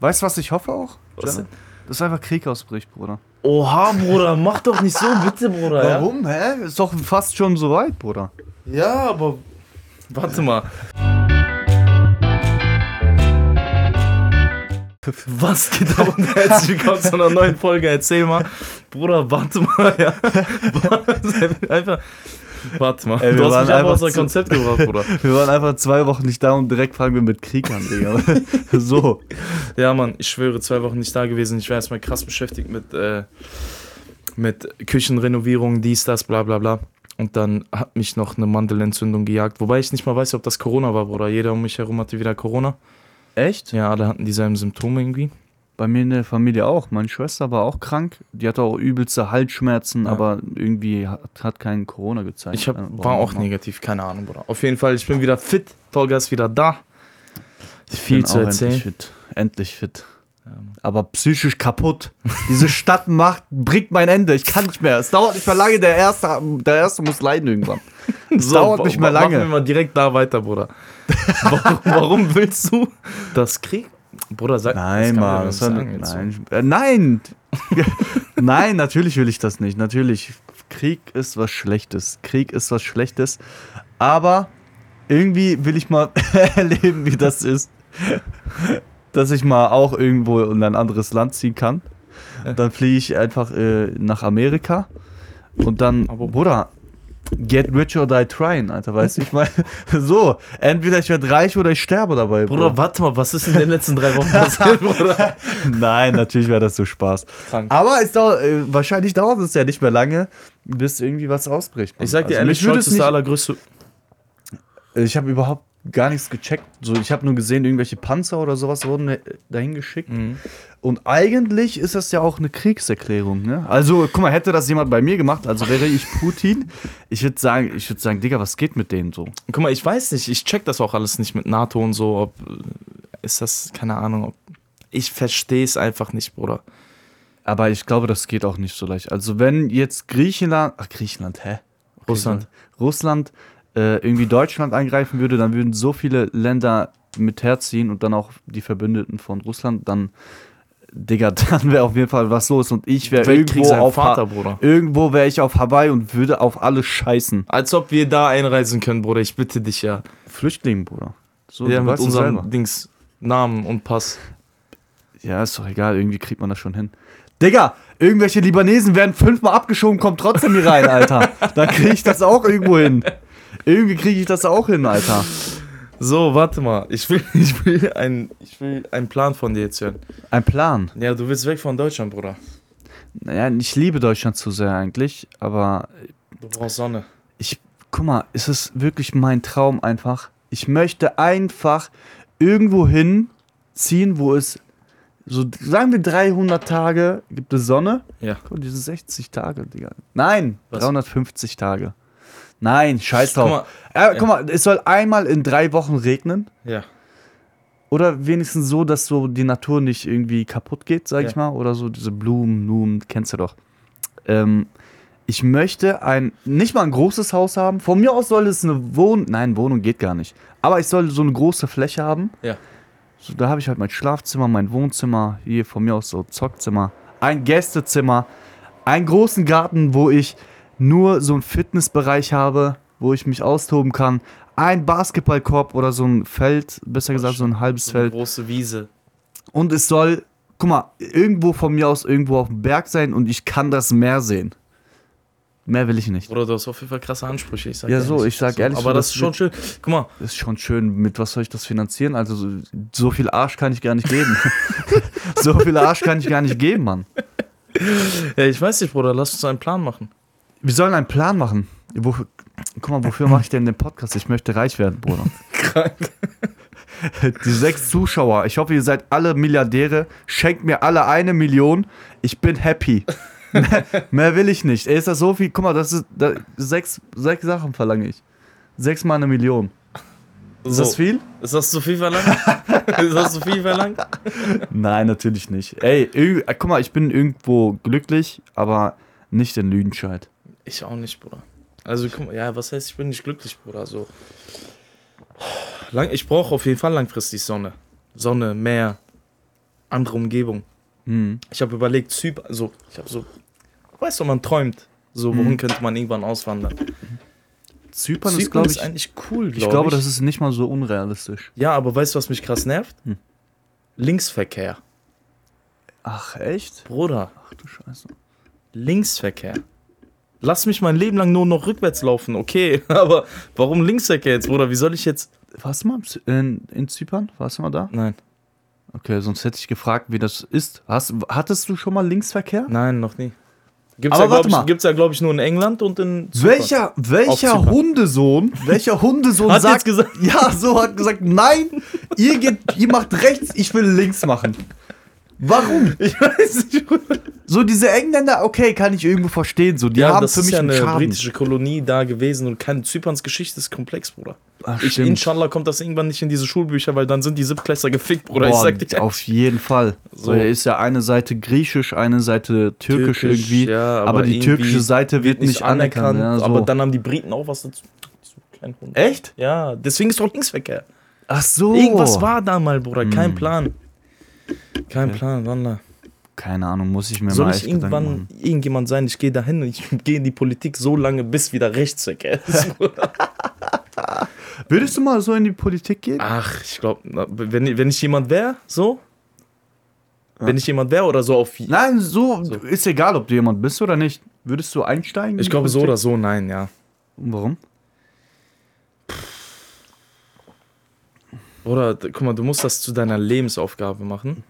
Weißt du, was ich hoffe auch? Was? Dass einfach Krieg ausbricht, Bruder. Oha, Bruder, mach doch nicht so, bitte, Bruder. Warum, hä? Ist doch fast schon so weit, Bruder. Ja, ja aber. Warte mal. Was geht ab und herzlich willkommen zu einer neuen Folge? Erzähl mal. Bruder, warte mal, ja. Einfach. Warte mal. Ey, du hast mich einfach aus zu- Konzept gebracht, Bruder. Wir waren einfach zwei Wochen nicht da und direkt fangen wir mit Krieg an, Digga. so. Ja, Mann, ich schwöre, zwei Wochen nicht da gewesen. Ich war erstmal krass beschäftigt mit, äh, mit Küchenrenovierung, dies, das, bla bla bla. Und dann hat mich noch eine Mandelentzündung gejagt. Wobei ich nicht mal weiß, ob das Corona war, Bruder. Jeder um mich herum hatte wieder Corona. Echt? Ja, alle hatten dieselben Symptome irgendwie. Bei mir in der Familie auch. Meine Schwester war auch krank. Die hatte auch übelste Halsschmerzen, Ja. aber irgendwie hat, hat keinen Corona gezeigt. Ich hab, Äh, war auch immer. negativ, keine Ahnung, Bruder. Auf jeden Fall, ich bin wieder fit. Tolga ist wieder da. Ich Viel bin zu erzählen. Endlich fit. Endlich fit. Ja. Aber psychisch kaputt. Diese Stadt macht, bringt mein Ende. Ich kann nicht mehr. Es dauert nicht mehr lange. Der Erste, der Erste muss leiden irgendwann. Es dauert wa- nicht mehr wa- Machen wir lange. mal direkt da weiter, Bruder. warum, warum willst du das Krieg? Bruder, sag Nein, kann man Mann. Das so. nein. Äh, nein. nein, natürlich will ich das nicht. Natürlich. Krieg ist was Schlechtes. Krieg ist was Schlechtes. Aber irgendwie will ich mal erleben, wie das ist. Dass ich mal auch irgendwo in ein anderes Land ziehen kann. Dann fliege ich einfach äh, nach Amerika. Und dann, Aber- Bruder, get rich or die trying, Alter, weißt du? Ich meine, so, entweder ich werde reich oder ich sterbe dabei. Bruder, warte mal, was ist in den letzten drei Wochen passiert, Bruder? Nein, natürlich wäre das so Spaß. Krank. Aber es dauert, äh, wahrscheinlich dauert es ja nicht mehr lange, bis irgendwie was ausbricht. Ich sag dir Also ehrlich, mich würde Scholz es ist der allergrößte. Ich habe überhaupt gar nichts gecheckt. So, ich habe nur gesehen, irgendwelche Panzer oder sowas wurden dahin geschickt. Mhm. Und eigentlich ist das ja auch eine Kriegserklärung. Ne? Also, guck mal, hätte das jemand bei mir gemacht, also wäre ich Putin, ich würde sagen, ich würde sagen, Digga, was geht mit denen so? Guck mal, ich weiß nicht, ich check das auch alles nicht mit NATO und so, ob ist das, keine Ahnung, ob, ich verstehe es einfach nicht, Bruder. Aber ich glaube, das geht auch nicht so leicht. Also, wenn jetzt Griechenland, ach, Griechenland, hä? Russland. Russland äh, irgendwie Deutschland angreifen würde, dann würden so viele Länder mit herziehen und dann auch die Verbündeten von Russland, dann, Digga, dann wäre auf jeden Fall was los und ich wäre irgendwo auf Vater, Bruder. Irgendwo wäre ich auf Hawaii und würde auf alles scheißen. Als ob wir da einreisen können, Bruder, ich bitte dich ja. Flüchtling, Bruder. So, ja, mit unserem selber. Dings, Namen und Pass. Ja, ist doch egal, irgendwie kriegt man das schon hin. Digga, irgendwelche Libanesen werden fünfmal abgeschoben, kommt trotzdem hier rein, Alter. Dann kriege ich das auch irgendwo hin. Irgendwie kriege ich das auch hin, Alter. So, warte mal, ich will, ich will, ein, ich will einen Plan von dir jetzt hören. Ein Plan. Ja, du willst weg von Deutschland, Bruder. Naja, ich liebe Deutschland zu sehr eigentlich, aber Du brauchst Sonne. ich, guck mal, es ist wirklich mein Traum einfach. Ich möchte einfach irgendwo hinziehen, wo es so, sagen wir 300 Tage gibt es Sonne. Ja. Guck mal, diese 60 Tage, Digga. Nein, Was? 350 Tage. Nein, scheiß Guck drauf. Äh, guck mal, es soll einmal in drei Wochen regnen. Ja. Oder wenigstens so, dass so die Natur nicht irgendwie kaputt geht, sag Ja. ich mal. Oder so diese Blumen, Blumen, kennst du doch. Ähm, ich möchte ein, nicht mal ein großes Haus haben. Von mir aus soll es eine Wohnung, nein, Wohnung geht gar nicht. Aber ich soll so eine große Fläche haben. Ja. So, da habe ich halt mein Schlafzimmer, mein Wohnzimmer, hier von mir aus so Zockzimmer, ein Gästezimmer, einen großen Garten, wo ich nur so einen Fitnessbereich habe, wo ich mich austoben kann, ein Basketballkorb oder so ein Feld, besser gesagt so ein halbes So eine Feld. große Wiese. Und es soll, guck mal, irgendwo von mir aus irgendwo auf dem Berg sein und ich kann das Meer sehen. Mehr will ich nicht. Bruder, du hast auf jeden Fall krasse Ansprüche. Ich sag Ja, so, ich sag ehrlich, Aber so, das das ist schon schön. Guck mal, Ist schon schön, mit was soll ich das finanzieren? Also so, so viel Arsch kann ich gar nicht geben. so viel Arsch kann ich gar nicht geben, Mann. ja, ich weiß nicht, Bruder, lass uns einen Plan machen. Wir sollen einen Plan machen. Wofür, guck mal, wofür mache ich denn den Podcast? Ich möchte reich werden, Bruder. Krank. Die sechs Zuschauer, ich hoffe, ihr seid alle Milliardäre. Schenkt mir alle eine Million. Ich bin happy. mehr, mehr will ich nicht. Ey, ist das so viel? Guck mal, das ist da, sechs, sechs Sachen verlange ich. Sechs mal eine Million. Ist So, das viel? Ist das zu viel verlangt? ist das zu viel verlangt? Nein, natürlich nicht. Ey, guck mal, ich bin irgendwo glücklich, aber nicht in Lüdenscheid. Ich auch nicht, Bruder. Also, guck mal, ja, was heißt, ich bin nicht glücklich, Bruder? So. Lang, ich brauche auf jeden Fall langfristig Sonne. Sonne, Meer. andere Umgebung. Hm. Ich habe überlegt, Zypern, also ich habe so, weißt du, man träumt. So, wohin könnte man irgendwann auswandern? Zypern, ist, Zypern glaube ist ich. eigentlich cool, Ich glaube glaube, ich. das ist nicht mal so unrealistisch. ja, aber weißt du, was mich krass nervt? Hm. Linksverkehr. Ach, echt? Bruder, Ach du Scheiße. Linksverkehr. Lass mich mein Leben lang nur noch rückwärts laufen, okay. Aber warum Linksverkehr jetzt, Bruder? Wie soll ich jetzt. Warst du mal in, in Zypern? Warst du mal da? Nein, Okay, sonst hätte ich gefragt, wie das ist. Hast, hattest du schon mal Linksverkehr? nein, noch nie. Gibt's Aber ja, warte glaub mal. ich, gibt's ja, glaube ich, nur in England und in Zypern. Welcher, welcher. Hundesohn, welcher Hundesohn Hat sagt, jetzt gesagt- ja, so hat gesagt, nein, ihr geht, ihr macht rechts, ich will links machen. Warum? Ich weiß nicht. So diese Engländer, okay, kann ich irgendwo verstehen, so die Ja, haben das für ist mich ja eine Schaden. britische Kolonie da gewesen und kein Zyperns Geschichte ist komplex, Bruder. Ach, Ich, stimmt. inshallah kommt das irgendwann nicht in diese Schulbücher, weil dann sind die Siebtklässler gefickt, Bruder. ich Boah, sag dir. auf jeden Fall. So. So. ist ja eine Seite griechisch, eine Seite türkisch, Türkisch, irgendwie. ja, aber, aber die irgendwie türkische Seite wird nicht anerkannt. ja, so. Aber dann haben die Briten auch was dazu. Echt? Ja, deswegen ist doch Linksverkehr. Ach so. Irgendwas war da mal, Bruder. Kein Hm. Plan. Kein Plan, Wallah. Keine Ahnung, muss ich mir Soll mal ich irgendwann machen. irgendjemand sein, ich gehe dahin und ich gehe in die Politik so lange, bis wieder Rechtsverkehr ist. Bruder. Würdest du mal so in die Politik gehen? Ach, ich glaube, wenn, wenn ich jemand wäre, so. Wenn ich jemand wäre oder so auf. Nein, so, So. ist egal, ob du jemand bist oder nicht. Würdest du einsteigen? in Ich glaube so oder so, nein, ja. Und Warum? Oder, guck mal, du musst das zu deiner Lebensaufgabe machen.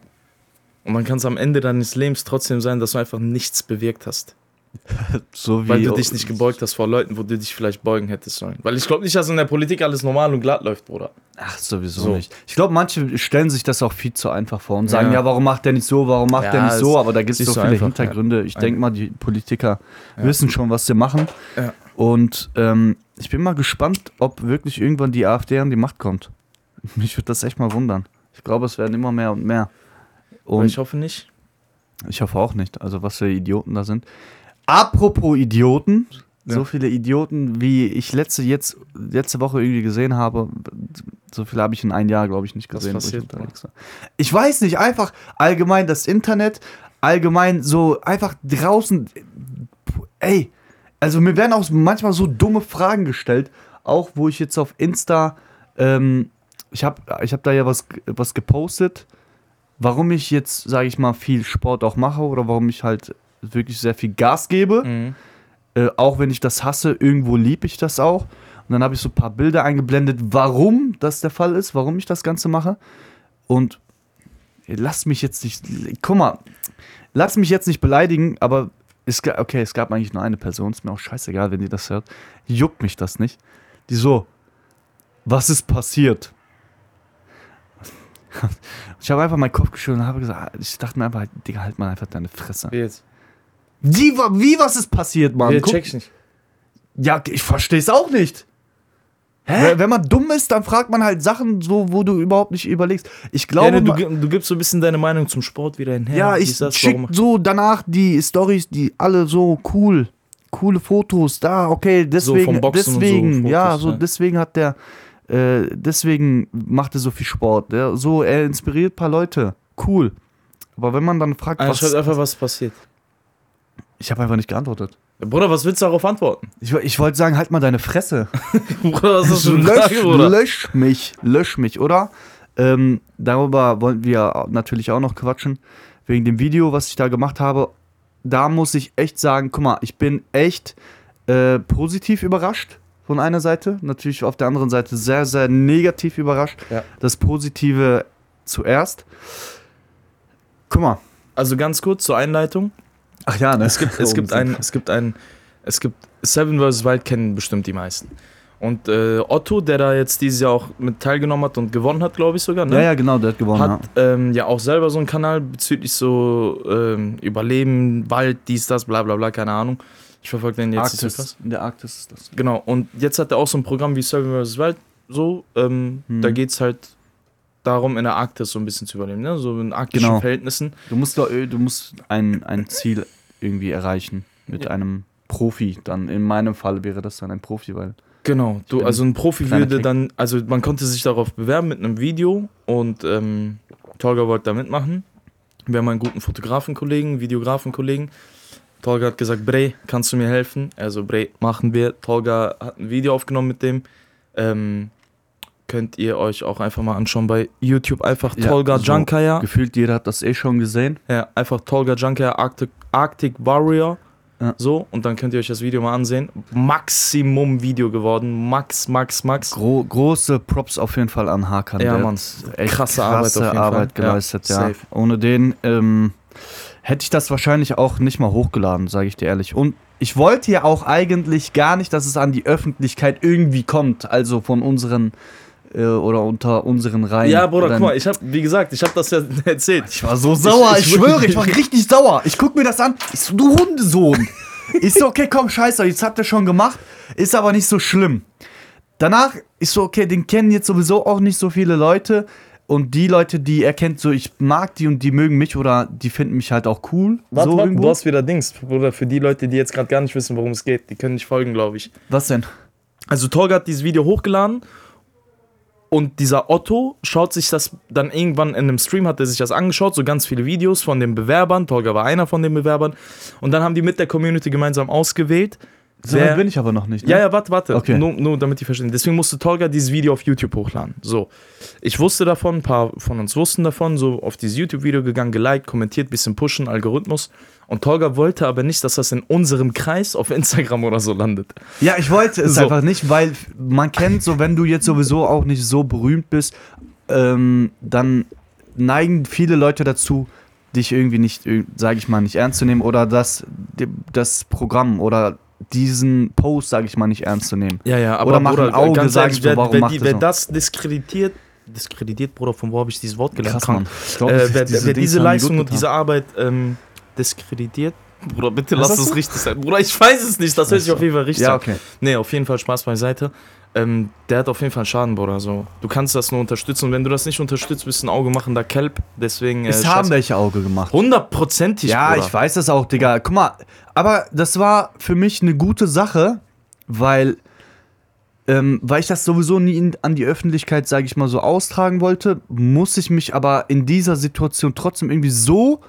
Und dann kann es am Ende deines Lebens trotzdem sein, dass du einfach nichts bewirkt hast. So wie Weil du dich nicht gebeugt hast vor Leuten, wo du dich vielleicht beugen hättest sollen. Weil ich glaube nicht, dass in der Politik alles normal und glatt läuft, Bruder. Ach, sowieso So. nicht. Ich glaube, manche stellen sich das auch viel zu einfach vor und sagen, ja, Ja. warum macht der nicht so, warum macht Ja, der nicht so, aber da gibt es so viele einfach, Hintergründe. Ich ja. denke mal, die Politiker wissen schon, was sie machen. Und ähm, ich bin mal gespannt, ob wirklich irgendwann die AfD an die Macht kommt. Mich würde das echt mal wundern. Ich glaube, es werden immer mehr und mehr. Aber Und ich hoffe nicht. Ich hoffe auch nicht. Also was für Idioten da sind. Apropos Idioten, so Ja. viele Idioten, wie ich letzte, jetzt, letzte Woche irgendwie gesehen habe, so viele habe ich in ein Jahr, glaube ich, nicht Was gesehen. ich passiert, war. Ich weiß nicht, einfach allgemein das Internet, allgemein so einfach draußen, ey, also mir werden auch manchmal so dumme Fragen gestellt, auch wo ich jetzt auf Insta, ähm, ich habe ich hab da ja was, was gepostet, warum ich jetzt, sage ich mal, viel Sport auch mache oder warum ich halt wirklich sehr viel Gas gebe. Mhm. Äh, auch wenn ich das hasse, irgendwo liebe ich das auch. Und dann habe ich so ein paar Bilder eingeblendet, warum das der Fall ist, warum ich das Ganze mache. Und ey, lass mich jetzt nicht, guck mal, lass mich jetzt nicht beleidigen, aber es, okay, es gab eigentlich nur eine Person, ist mir auch scheißegal, wenn die das hört. Juckt mich das nicht. Die so, was ist passiert? Ich habe einfach meinen Kopf geschüttelt und habe gesagt, ich dachte mir einfach, Digga, halt mal einfach deine Fresse. Wie jetzt? Wie, wie was ist passiert, Mann? Wie, Guck- check ich nicht. ja, ich verstehe es auch nicht. Wenn wenn man dumm ist, dann fragt man halt Sachen so, wo du überhaupt nicht überlegst. Ich Ja, glaube, ne, du, du gibst so ein bisschen deine Meinung zum Sport wieder hinher. ja, ich das, schick warum- so danach die Stories, die alle so cool, coole Fotos. Da, okay, deswegen, vom Boxen und so deswegen, Fotos, ja, so ja. deswegen hat der, äh, deswegen macht er so viel Sport. Der, so, er inspiriert ein paar Leute. Cool. Aber wenn man dann fragt, Ah, was, schreibt einfach, was passiert. ich habe einfach nicht geantwortet. Bruder, was willst du darauf antworten? Ich, ich wollte sagen, halt mal deine Fresse. Bruder, was ist eine lösch, Frage, Bruder? lösch mich, lösch mich, oder? Ähm, darüber wollten wir natürlich auch noch quatschen. Wegen dem Video, was ich da gemacht habe. Da muss ich echt sagen, guck mal, ich bin echt äh, positiv überrascht von einer Seite. Natürlich auf der anderen Seite sehr, sehr negativ überrascht. Ja. Das Positive zuerst. Guck mal. Also ganz kurz zur Einleitung. Ach ja, ne? Es gibt, es gibt ein, es gibt ein, es gibt Seven vs. Wild kennen bestimmt die meisten. Und äh, Otto, der da jetzt dieses Jahr auch mit teilgenommen hat und gewonnen hat, glaube ich sogar, ne? Ja, ja, genau, der hat gewonnen. hat ähm, ja auch selber so einen Kanal bezüglich so ähm, Überleben, Wald, dies, das, bla bla bla, keine Ahnung. Ich verfolge den jetzt. Arktis, in der Arktis ist das. Genau, und jetzt hat er auch so ein Programm wie Seven vs. Wild, so, ähm, Hm. da geht es halt darum, in der Arktis so ein bisschen zu überleben, ne? so in arktischen Genau. Verhältnissen. Du musst, doch, äh, du musst ein, ein Ziel irgendwie erreichen mit Ja. einem Profi. Dann in meinem Fall wäre das dann ein Profi, weil Genau, du, also ein Profi würde Kick. dann, also man konnte sich darauf bewerben mit einem Video und ähm, Tolga wollte da mitmachen. Wir haben einen guten Fotografenkollegen, Videografenkollegen. Tolga hat gesagt, Bre, kannst du mir helfen? Also Bre, machen wir. Tolga hat ein Video aufgenommen mit dem. Ähm, könnt ihr euch auch einfach mal anschauen bei YouTube. Einfach Ja, Tolga so Jankaya. Gefühlt jeder hat das eh schon gesehen. Ja, einfach Tolga Jankaya Arctic, Arctic Warrior. Ja. So, und dann könnt ihr euch das Video mal ansehen. Maximum Video geworden. Max, Max, Max. Gro große Props auf jeden Fall an Hakan. Ja, Mann. echt Krasse Arbeit auf jeden Fall. Arbeit Ja, geleistet, ja. safe. Ohne den ähm, hätte ich das wahrscheinlich auch nicht mal hochgeladen, sage ich dir ehrlich. Und ich wollte ja auch eigentlich gar nicht, dass es an die Öffentlichkeit irgendwie kommt, also von unseren äh, oder unter unseren Reihen. Ja, Bruder, guck mal, ich hab, wie gesagt, ich hab das ja erzählt. Ich war so sauer, ich, ich- schwöre, ich war richtig sauer. Ich guck mir das an. Ich so, du Hundesohn. Ich so, okay, komm, scheiße, jetzt habt ihr schon gemacht. Ist aber nicht so schlimm. Danach ist so, okay, den kennen jetzt sowieso auch nicht so viele Leute. Und die Leute, die er kennt, so, ich mag die und die mögen mich oder die finden mich halt auch cool. Warte, so warte, irgendwo. du hast wieder Dings. Bruder, für die Leute, die jetzt gerade gar nicht wissen, worum es geht, die können nicht folgen, glaube ich. Was denn? Also Tolga hat dieses Video hochgeladen und dieser Otto schaut sich das dann irgendwann in einem Stream, hat er sich das angeschaut, so ganz viele Videos von den Bewerbern. Tolga war einer von den Bewerbern. Und dann haben die mit der Community gemeinsam ausgewählt. So weit bin ich aber noch nicht. Ne? Ja, ja, warte, warte. Okay. Nur, nur damit die verstehen. Deswegen musste Tolga dieses Video auf YouTube hochladen. So. Ich wusste davon, ein paar von uns wussten davon, so auf dieses YouTube-Video gegangen, geliked, kommentiert, bisschen pushen, Algorithmus. Und Tolga wollte aber nicht, dass das in unserem Kreis auf Instagram oder so landet. Ja, ich wollte es So. einfach nicht, weil man kennt so, wenn du jetzt sowieso auch nicht so berühmt bist, ähm, dann neigen viele Leute dazu, dich irgendwie nicht, sage ich mal, nicht ernst zu nehmen oder das, das Programm oder diesen Post, sage ich mal, nicht ernst zu nehmen. Ja, ja, aber Oder machen Bruder, Auge, ganz sagen ehrlich, wer, warum wer, macht die, er wer das diskreditiert, diskreditiert, Bruder, von wo habe ich dieses Wort gelernt? Krass, glaub, Äh, wer, diese wer diese Leistung und diese Arbeit ähm, diskreditiert, Bruder, bitte Was lass es richtig sein. Bruder, ich weiß es nicht, das hört sich auf jeden Fall richtig Ja, an. okay. Nee, auf jeden Fall Spaß beiseite. Ähm, der hat auf jeden Fall Schaden, Bruder. So. Du kannst das nur unterstützen. Und wenn du das nicht unterstützt, bist du ein Auge machender Kelp. Deswegen. Äh, Es haben welche Auge gemacht. Hundertprozentig, Ja, Bruder. ich weiß das auch, Digga. Guck mal, aber das war für mich eine gute Sache, weil, ähm, weil ich das sowieso nie in, an die Öffentlichkeit, sage ich mal, so austragen wollte, muss ich mich aber in dieser Situation trotzdem irgendwie so,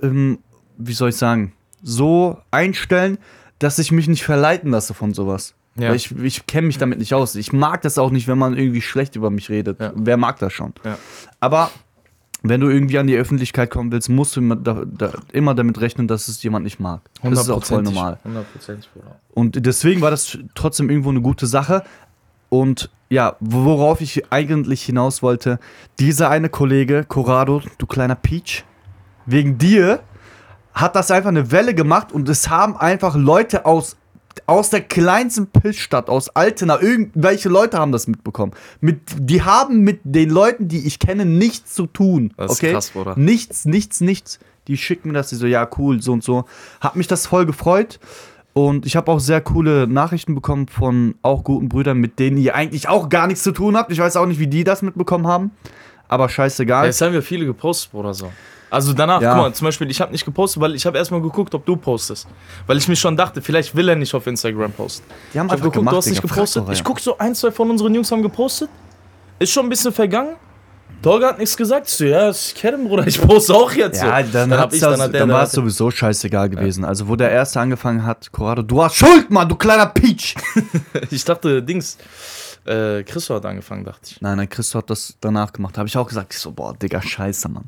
ähm, wie soll ich sagen, so einstellen, dass ich mich nicht verleiten lasse von sowas. Ja. Weil ich ich kenne mich damit nicht aus. Ich mag das auch nicht, wenn man irgendwie schlecht über mich redet. Ja. Wer mag das schon? Ja. Aber wenn du irgendwie an die Öffentlichkeit kommen willst, musst du immer, da, da, immer damit rechnen, dass es jemand nicht mag. Das ist auch voll normal. Hundertprozentig, Bruder. Und deswegen war das trotzdem irgendwo eine gute Sache. Und ja, worauf ich eigentlich hinaus wollte, dieser eine Kollege, Corrado, du kleiner Peach, wegen dir hat das einfach eine Welle gemacht und es haben einfach Leute aus, aus der kleinsten Pissstadt, aus Altena, irgendwelche Leute haben das mitbekommen. Mit, die haben mit den Leuten, die ich kenne, nichts zu tun. Das ist okay? krass, Bruder. Nichts, nichts, nichts. Die schicken mir das, die so, ja, cool, so und so. Hat mich das voll gefreut. Und ich habe auch sehr coole Nachrichten bekommen von auch guten Brüdern, mit denen ihr eigentlich auch gar nichts zu tun habt. Ich weiß auch nicht, wie die das mitbekommen haben. Aber scheißegal. Jetzt haben wir viele gepostet, Bruder, so. Also danach, Ja. guck mal, zum Beispiel, ich habe nicht gepostet, weil ich habe erstmal geguckt, ob du postest. Weil ich mir schon dachte, vielleicht will er nicht auf Instagram posten. die haben Ich habe geguckt, du hast nicht gepostet. Ich guck so, ein, zwei von unseren Jungs haben gepostet. Ist schon ein bisschen vergangen. Tolga hat nichts gesagt. So, ja, ich kenne ihn, Bruder, ich poste auch jetzt. Ja, so. dann, hab das, der- dann der war es sowieso scheißegal gewesen. Also, wo der Erste angefangen hat, Corrado, du hast Schuld, Mann, du kleiner Peach. Ich dachte, Dings, äh, Christo hat angefangen, dachte ich. Nein, nein, Christo hat das danach gemacht. Habe ich auch gesagt. Ich so, boah, Digga, scheiße, Mann.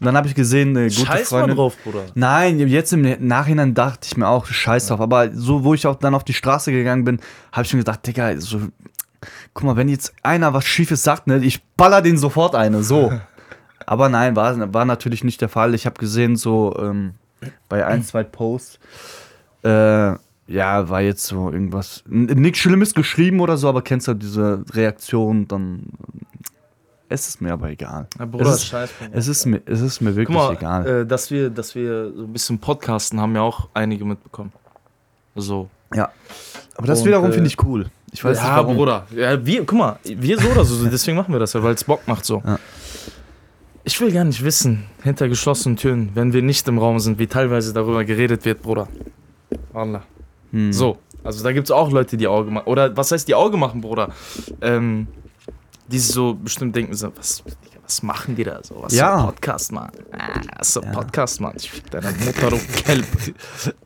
Und dann habe ich gesehen, eine gute Scheiß Freundin. drauf, Bruder. Nein, jetzt im Nachhinein dachte ich mir auch, scheiß drauf. Aber so, wo ich auch dann auf die Straße gegangen bin, habe ich mir gedacht, Digga, so, guck mal, wenn jetzt einer was Schiefes sagt, ne, ich baller den sofort eine, so. Aber nein, war, war natürlich nicht der Fall. Ich habe gesehen, so ähm, bei ein, zwei Posts, äh, ja, war jetzt so irgendwas, nichts Schlimmes geschrieben oder so, aber kennst du diese Reaktion, dann es ist mir aber egal. Ja, Bruder, es, ist, scheiß es, ist mir, es ist mir wirklich mal, egal. äh, dass, wir, dass wir so ein bisschen podcasten, haben ja auch einige mitbekommen. So. Ja. Aber das Und, wiederum äh, finde ich cool. Ich weiß ja, nicht warum. Bruder. Ja, wir, guck mal, wir so oder so, deswegen machen wir das ja, weil es Bock macht so. Ja. Ich will gar nicht wissen, hinter geschlossenen Türen, wenn wir nicht im Raum sind, wie teilweise darüber geredet wird, Bruder. Allah. Hm. So, also da gibt es auch Leute, die Auge machen. Oder was heißt die Auge machen, Bruder? Ähm, die so bestimmt denken, so, was, Was machen die da so? Was Ja. so Podcast, Mann? Ah, so Podcast, Mann? Ich fick deine Mutter, du Kelb.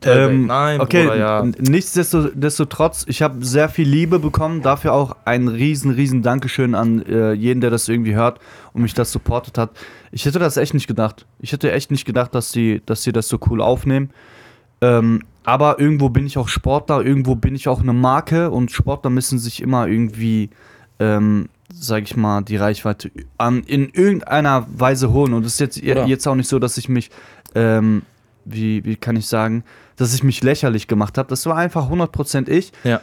Ähm, Nein, okay, Bruder, ja. nichtsdestotrotz, ich habe sehr viel Liebe bekommen. Dafür auch ein riesen, riesen Dankeschön an äh, jeden, der das irgendwie hört und mich das supportet hat. Ich hätte das echt nicht gedacht. Ich hätte echt nicht gedacht, dass sie, dass sie das so cool aufnehmen. Ähm, aber irgendwo bin ich auch Sportler, irgendwo bin ich auch eine Marke und Sportler müssen sich immer irgendwie, ähm, sag ich mal, die Reichweite an, in irgendeiner Weise holen. Und es ist jetzt, Oder? jetzt auch nicht so, dass ich mich, ähm, wie, wie kann ich sagen, dass ich mich lächerlich gemacht habe. Das war einfach 100% ich. Ja.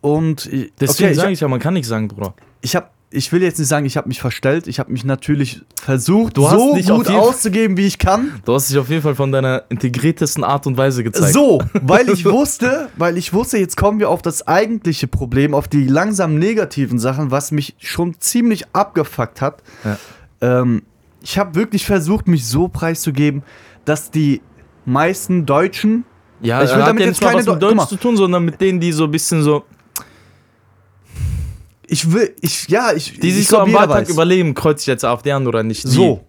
Und ich- Deswegen okay, sage ich, ja, man kann nichts sagen, Bruder. ich habe ich will jetzt nicht sagen, ich habe mich verstellt. Ich habe mich natürlich versucht, Du so gut auszugeben, wie ich kann. Du hast dich auf jeden Fall von deiner integriertesten Art und Weise gezeigt. So, weil ich wusste, weil ich wusste, jetzt kommen wir auf das eigentliche Problem, auf die langsam negativen Sachen, was mich schon ziemlich abgefuckt hat. Ja. Ähm, ich habe wirklich versucht, mich so preiszugeben, dass die meisten Deutschen, Ja, Ich will damit ja jetzt keine was mit mal. Deutsch zu tun, sondern mit denen, die so ein bisschen so, ich will, ich, ja, ich, die ich sich so am Wahltag überleben, kreuze ich jetzt AfD an oder nicht? Die- So.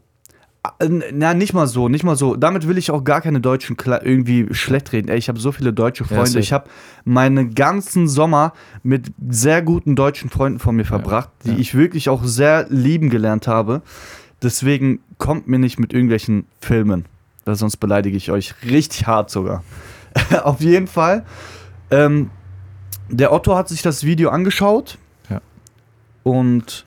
Äh, Na, nicht mal so, nicht mal so. Damit will ich auch gar keine Deutschen irgendwie schlecht reden. Ey, ich habe so viele deutsche Freunde. ich habe meinen ganzen Sommer mit sehr guten deutschen Freunden von mir verbracht, die ja. ich wirklich auch sehr lieben gelernt habe. Deswegen kommt mir nicht mit irgendwelchen Filmen. Weil sonst beleidige ich euch richtig hart sogar. Auf jeden Fall. Ähm, der Otto hat sich das Video angeschaut. Und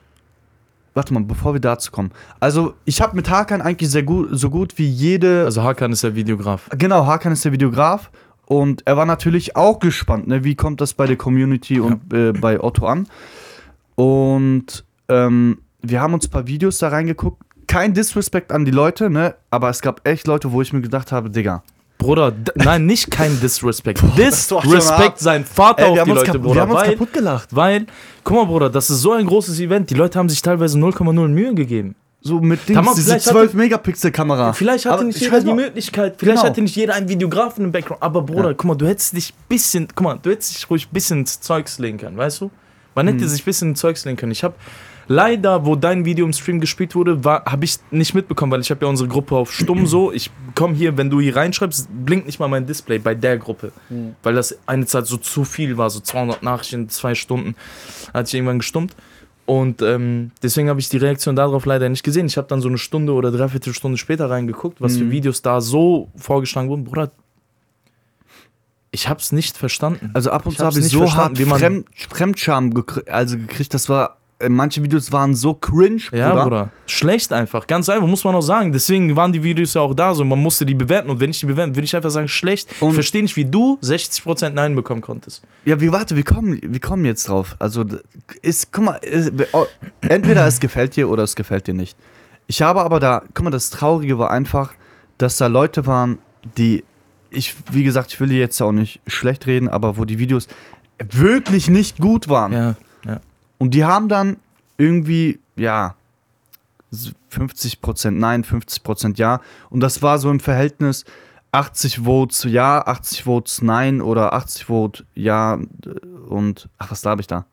warte mal, bevor wir dazu kommen. Also, ich habe mit Hakan eigentlich sehr gut, so gut wie jede. Also Hakan ist der Videograf. genau, Hakan ist der Videograf. Und er war natürlich auch gespannt, ne? wie kommt das bei der Community und äh, bei Otto an. Und ähm, wir haben uns ein paar Videos da reingeguckt. Kein Disrespect an die Leute, ne? Aber es gab echt Leute, wo ich mir gedacht habe, Digga. Bruder, nein, nicht kein Disrespect. Disrespect sein Vater Ey, auf die Leute, Bruder. wir haben uns weil, kaputt gelacht. weil, guck mal, Bruder, das ist so ein großes Event. Die Leute haben sich teilweise 0,0 Mühe gegeben. So mit Dings, diese vielleicht 12 Megapixel-Kamera. Vielleicht hatte Aber nicht ich jeder die Möglichkeit, vielleicht Genau. hatte nicht jeder einen Videografen im Background. Aber Bruder, Ja. guck mal, du hättest dich bisschen, guck mal, du hättest dich ruhig ein bisschen ins Zeugs legen können, weißt du? Man hätte Mhm. sich ein bisschen ins Zeugs legen können. Ich habe leider, wo dein Video im Stream gespielt wurde, habe ich nicht mitbekommen, weil ich habe ja unsere Gruppe auf stumm so. Ich komme hier, wenn du hier reinschreibst, blinkt nicht mal mein Display bei der Gruppe, Mhm. weil das eine Zeit so zu viel war, so 200 Nachrichten in zwei Stunden, hatte ich irgendwann gestummt. Und ähm, deswegen habe ich die Reaktion darauf leider nicht gesehen. Ich habe dann so eine Stunde oder dreiviertel Stunde später reingeguckt, was für Mhm. Videos da so vorgeschlagen wurden. Bruder, ich habe es nicht verstanden. Also ab und zu habe ich nicht so hart wie man- Fremd, Fremdscham gekri also gekriegt, das war, manche Videos waren so cringe, Ja, Bruder. Bruder. Schlecht einfach. Ganz einfach, muss man auch sagen. Deswegen waren die Videos ja auch da so. Man musste die bewerten. Und wenn ich die bewerten, würde ich einfach sagen, schlecht. Und- ich verstehe nicht, wie du 60% Nein bekommen konntest. Ja, wie, warte, wir kommen, wir kommen jetzt drauf. Also, ist, guck mal, ist, oh, entweder es gefällt dir oder es gefällt dir nicht. Ich habe aber da, guck mal, das Traurige war einfach, dass da Leute waren, die, ich, wie gesagt, ich will die jetzt auch nicht schlecht reden, aber wo die Videos wirklich nicht gut waren. Ja. Und die haben dann irgendwie, ja, 50% Nein, 50% Ja. Und das war so im Verhältnis 80 Votes Ja, 80 Votes Nein oder 80 Vote Ja und, ach, was laber ich da?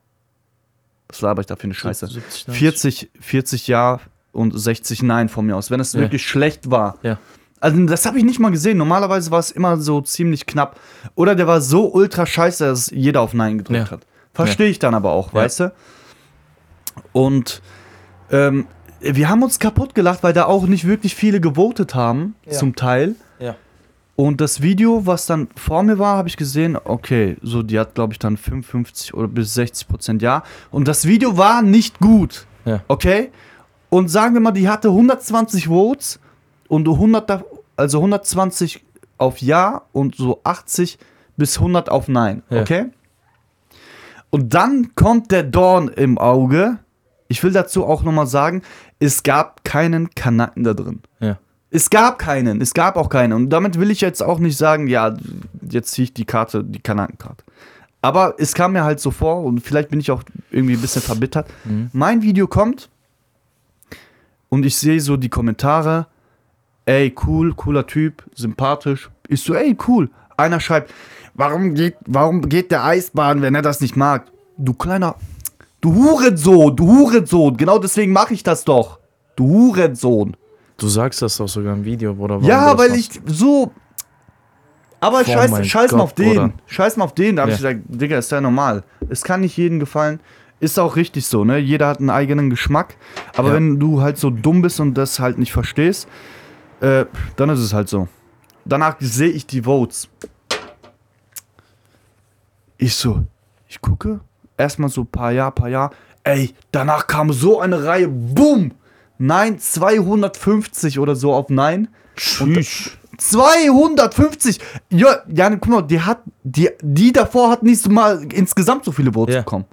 Was laber ich da für eine Scheiße? 70, 90. 40, 40 Ja und 60 Nein von mir aus, wenn es Ja. wirklich schlecht war. Ja. Also das habe ich nicht mal gesehen. Normalerweise war es immer so ziemlich knapp. Oder der war so ultra scheiße, dass jeder auf Nein gedrückt Ja. hat. Verstehe ich dann aber auch, Ja. weißt du? Und ähm, wir haben uns kaputt gelacht, weil da auch nicht wirklich viele gewotet haben, Ja. zum Teil. Ja. Und das Video, was dann vor mir war, habe ich gesehen, okay, so die hat, glaube ich, dann 55 oder bis 60 Prozent Ja. Und das Video war nicht gut. Ja. Okay? Und sagen wir mal, die hatte 120 Votes und 100, da- also 120 auf Ja und so 80 bis 100 auf Nein. Ja. Okay? Und dann kommt der Dorn im Auge. Ich will dazu auch nochmal sagen, es gab keinen Kanaken da drin. Ja. Es gab keinen, es gab auch keinen. Und damit will ich jetzt auch nicht sagen, ja, jetzt ziehe ich die Karte, die Kanakenkarte. Aber es kam mir halt so vor und vielleicht bin ich auch irgendwie ein bisschen verbittert. Mhm. Mein Video kommt und ich sehe so die Kommentare. Ey, cool, cooler Typ, sympathisch. Ich so, ey, cool. Einer schreibt, warum geht, warum geht der Eisbahn, wenn er das nicht mag? Du kleiner, du Hurensohn, du Hurensohn. Genau deswegen mache ich das doch. Du Hurensohn. Du sagst das doch sogar im Video, Bruder. warum du Ja, das weil machst. ich so. Aber Oh scheiß, scheiß mal Gott, auf den. Bruder. Scheiß mal auf den. Da hab Ja. ich gesagt, Digga, ist ja normal. Es kann nicht jedem gefallen. Ist auch richtig so, ne? Jeder hat einen eigenen Geschmack. Aber Ja. wenn du halt so dumm bist und das halt nicht verstehst, äh, dann ist es halt so. Danach sehe ich die Votes. Ich so, ich gucke, erstmal so paar Jahr, paar Jahr. Ey, danach kam so eine Reihe, boom! Nein, 250 oder so auf Nein. Tschüss. 250! Ja, ja, guck mal, die hat, die, die davor hat nicht mal insgesamt so viele Votes Ja. bekommen.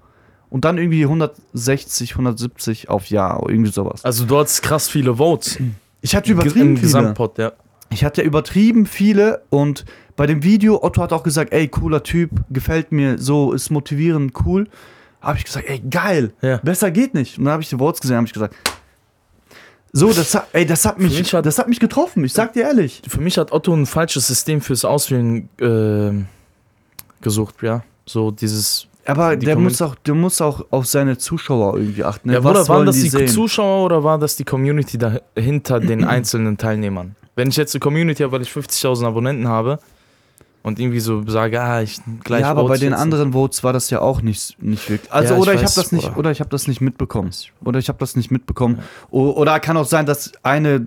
Und dann irgendwie 160, 170 auf Ja, irgendwie sowas. Also du hattest krass viele Votes. Ich hatte Im übertrieben viele. Gesamtpot, ja. Ich hatte übertrieben viele und bei dem Video, Otto hat auch gesagt, ey, cooler Typ, gefällt mir, so, ist motivierend, cool. Habe ich gesagt, ey, geil, Ja. besser geht nicht. Und dann habe ich die Votes gesehen, habe ich gesagt, so, das hat, ey, das hat mich, mich hat- das hat mich getroffen, ich sag dir ehrlich. Für mich hat Otto ein falsches System fürs Auswählen äh, gesucht, ja. So dieses. Aber Die der Commun- muss auch, der muss auch auf seine Zuschauer irgendwie achten. Ne? Ja, Bruder, waren das die, sehen? Zuschauer oder war das die Community dahinter den einzelnen Teilnehmern? Wenn ich jetzt eine Community habe, weil ich 50.000 Abonnenten habe und irgendwie so sage, ah, ich gleich ja, aber bei Votes den jetzt- anderen Votes war das ja auch nicht, nicht wirklich. Also Ja, ich oder ich weiß, habe das nicht, Bruder. oder ich habe das nicht mitbekommen. Oder ich habe das nicht mitbekommen. O- Oder kann auch sein, dass eine,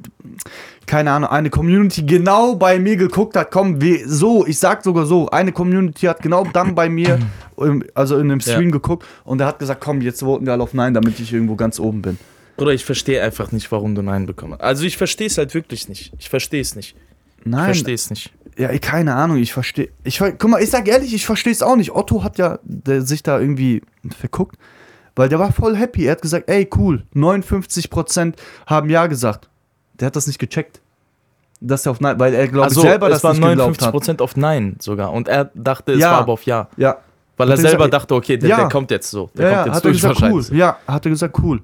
keine Ahnung, eine Community genau bei mir geguckt hat. Komm, wie, so, ich sag sogar so, eine Community hat genau dann bei mir, also in dem Ja. Stream geguckt und der hat gesagt, komm, jetzt voten wir alle auf Nein, damit ich irgendwo ganz oben bin. Oder ich verstehe einfach nicht, warum du Nein bekommst. Also ich verstehe es halt wirklich nicht. Ich verstehe es nicht. Ich Nein, verstehe es nicht. Ja, ich- keine Ahnung, ich verstehe. Ich, guck mal, ich sag ehrlich, ich verstehe es auch nicht. Otto hat ja der, sich da irgendwie verguckt, weil der war voll happy. Er hat gesagt, ey, cool, 59% haben Ja gesagt. Der hat das nicht gecheckt. Dass er auf Nein, weil er glaubt Also selber, dass es geglaubt hat. 59% auf Nein sogar. Und er dachte, es Ja. war aber auf Ja. Ja, Weil Hat er er selber gesagt, dachte, okay, der, ja. der kommt jetzt so. Der ja, kommt jetzt hat er durch gesagt, cool. Ja, hat er gesagt, cool.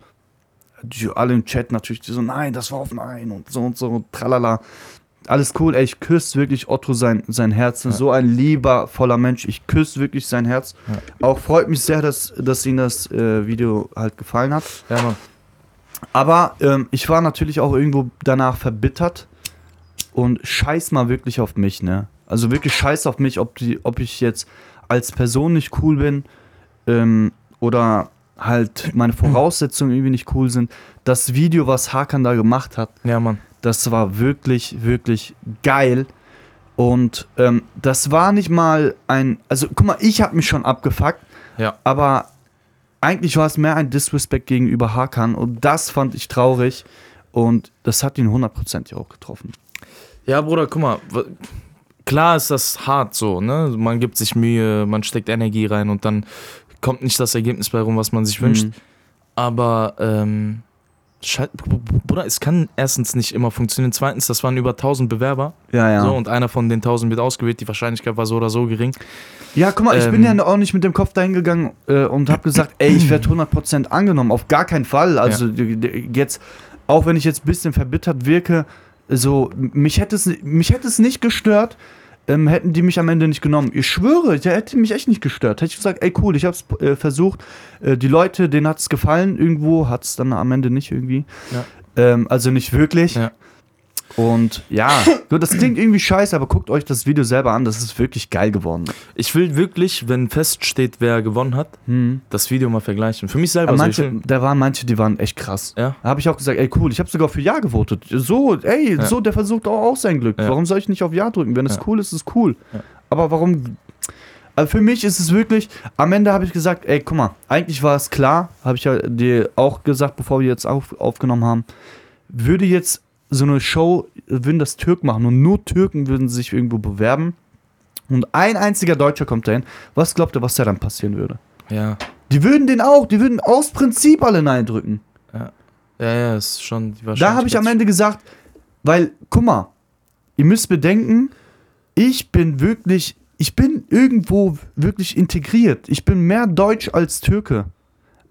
Die, alle im Chat natürlich, die so, nein, das war auf Nein und so und so und tralala. Alles cool, ey, ich küsse wirklich Otto sein, sein Herz. So ein lieber, voller Mensch. Ich küsse wirklich sein Herz. Auch freut mich sehr, dass, dass Ihnen das äh, Video halt gefallen hat. Ja, Mann. Aber ähm, ich war natürlich auch irgendwo danach verbittert und scheiß mal wirklich auf mich, ne? Also wirklich scheiß auf mich, ob, die, ob ich jetzt als Person nicht cool bin ähm, oder halt meine Voraussetzungen irgendwie nicht cool sind. Das Video, was Hakan da gemacht hat, Ja, Mann. das war wirklich, wirklich geil. Und ähm, das war nicht mal ein. Also, guck mal, ich habe mich schon abgefuckt, Ja. aber eigentlich war es mehr ein Disrespect gegenüber Hakan und das fand ich traurig und das hat ihn hundertprozentig auch getroffen. Ja, Bruder, guck mal. Klar ist das hart so, ne? Man gibt sich Mühe, man steckt Energie rein und dann kommt nicht das Ergebnis bei rum, was man sich wünscht. Mhm. Aber, ähm, Bruder, es kann erstens nicht immer funktionieren. Zweitens, das waren über 1000 Bewerber. Ja, ja. So, und einer von den 1000 wird ausgewählt. Die Wahrscheinlichkeit war so oder so gering. ja, guck mal, ich bin Ähm, ja auch nicht mit dem Kopf dahin gegangen äh, und habe gesagt, ey, ich werde 100% angenommen. Auf gar keinen Fall. Also d- jetzt, auch wenn ich jetzt ein bisschen verbittert wirke, so, mich hätte es, mich hätte es nicht gestört, ähm, hätten die mich am Ende nicht genommen. Ich schwöre, der hätte mich echt nicht gestört. Hätte ich gesagt, ey cool, ich habe es äh, versucht. Äh, die Leute, denen hat es gefallen irgendwo, hat es dann am Ende nicht irgendwie. Ja. Ähm, also nicht wirklich. Ja. Und ja, so, das klingt irgendwie scheiße, aber guckt euch das Video selber an, das ist wirklich geil geworden. Ich will wirklich, wenn feststeht, wer gewonnen hat, Hm. das Video mal vergleichen. Für mich selber so. manche, will, da waren manche, die waren echt krass. ja? Da habe ich auch gesagt, ey cool, ich habe sogar für Ja gewotet. So, ey, Ja. so, der versucht auch, auch sein Glück. Ja. Warum soll ich nicht auf Ja drücken? Wenn es cool ist, ist es cool. Aber warum? Also für mich ist es wirklich, am Ende habe ich gesagt, ey, guck mal, eigentlich war es klar, habe ich ja dir auch gesagt, bevor wir jetzt auf, aufgenommen haben, würde jetzt so eine Show, würden das Türken machen und nur Türken würden sich irgendwo bewerben und ein einziger Deutscher kommt dahin, was glaubt ihr, was da dann passieren würde? Ja. Die würden den auch, die würden aus Prinzip alle Nein drücken. Ja, ja, ist schon die Da habe ich am Ende gesagt, weil, guck mal, ihr müsst bedenken, ich bin wirklich, ich bin irgendwo wirklich integriert. Ich bin mehr Deutsch als Türke.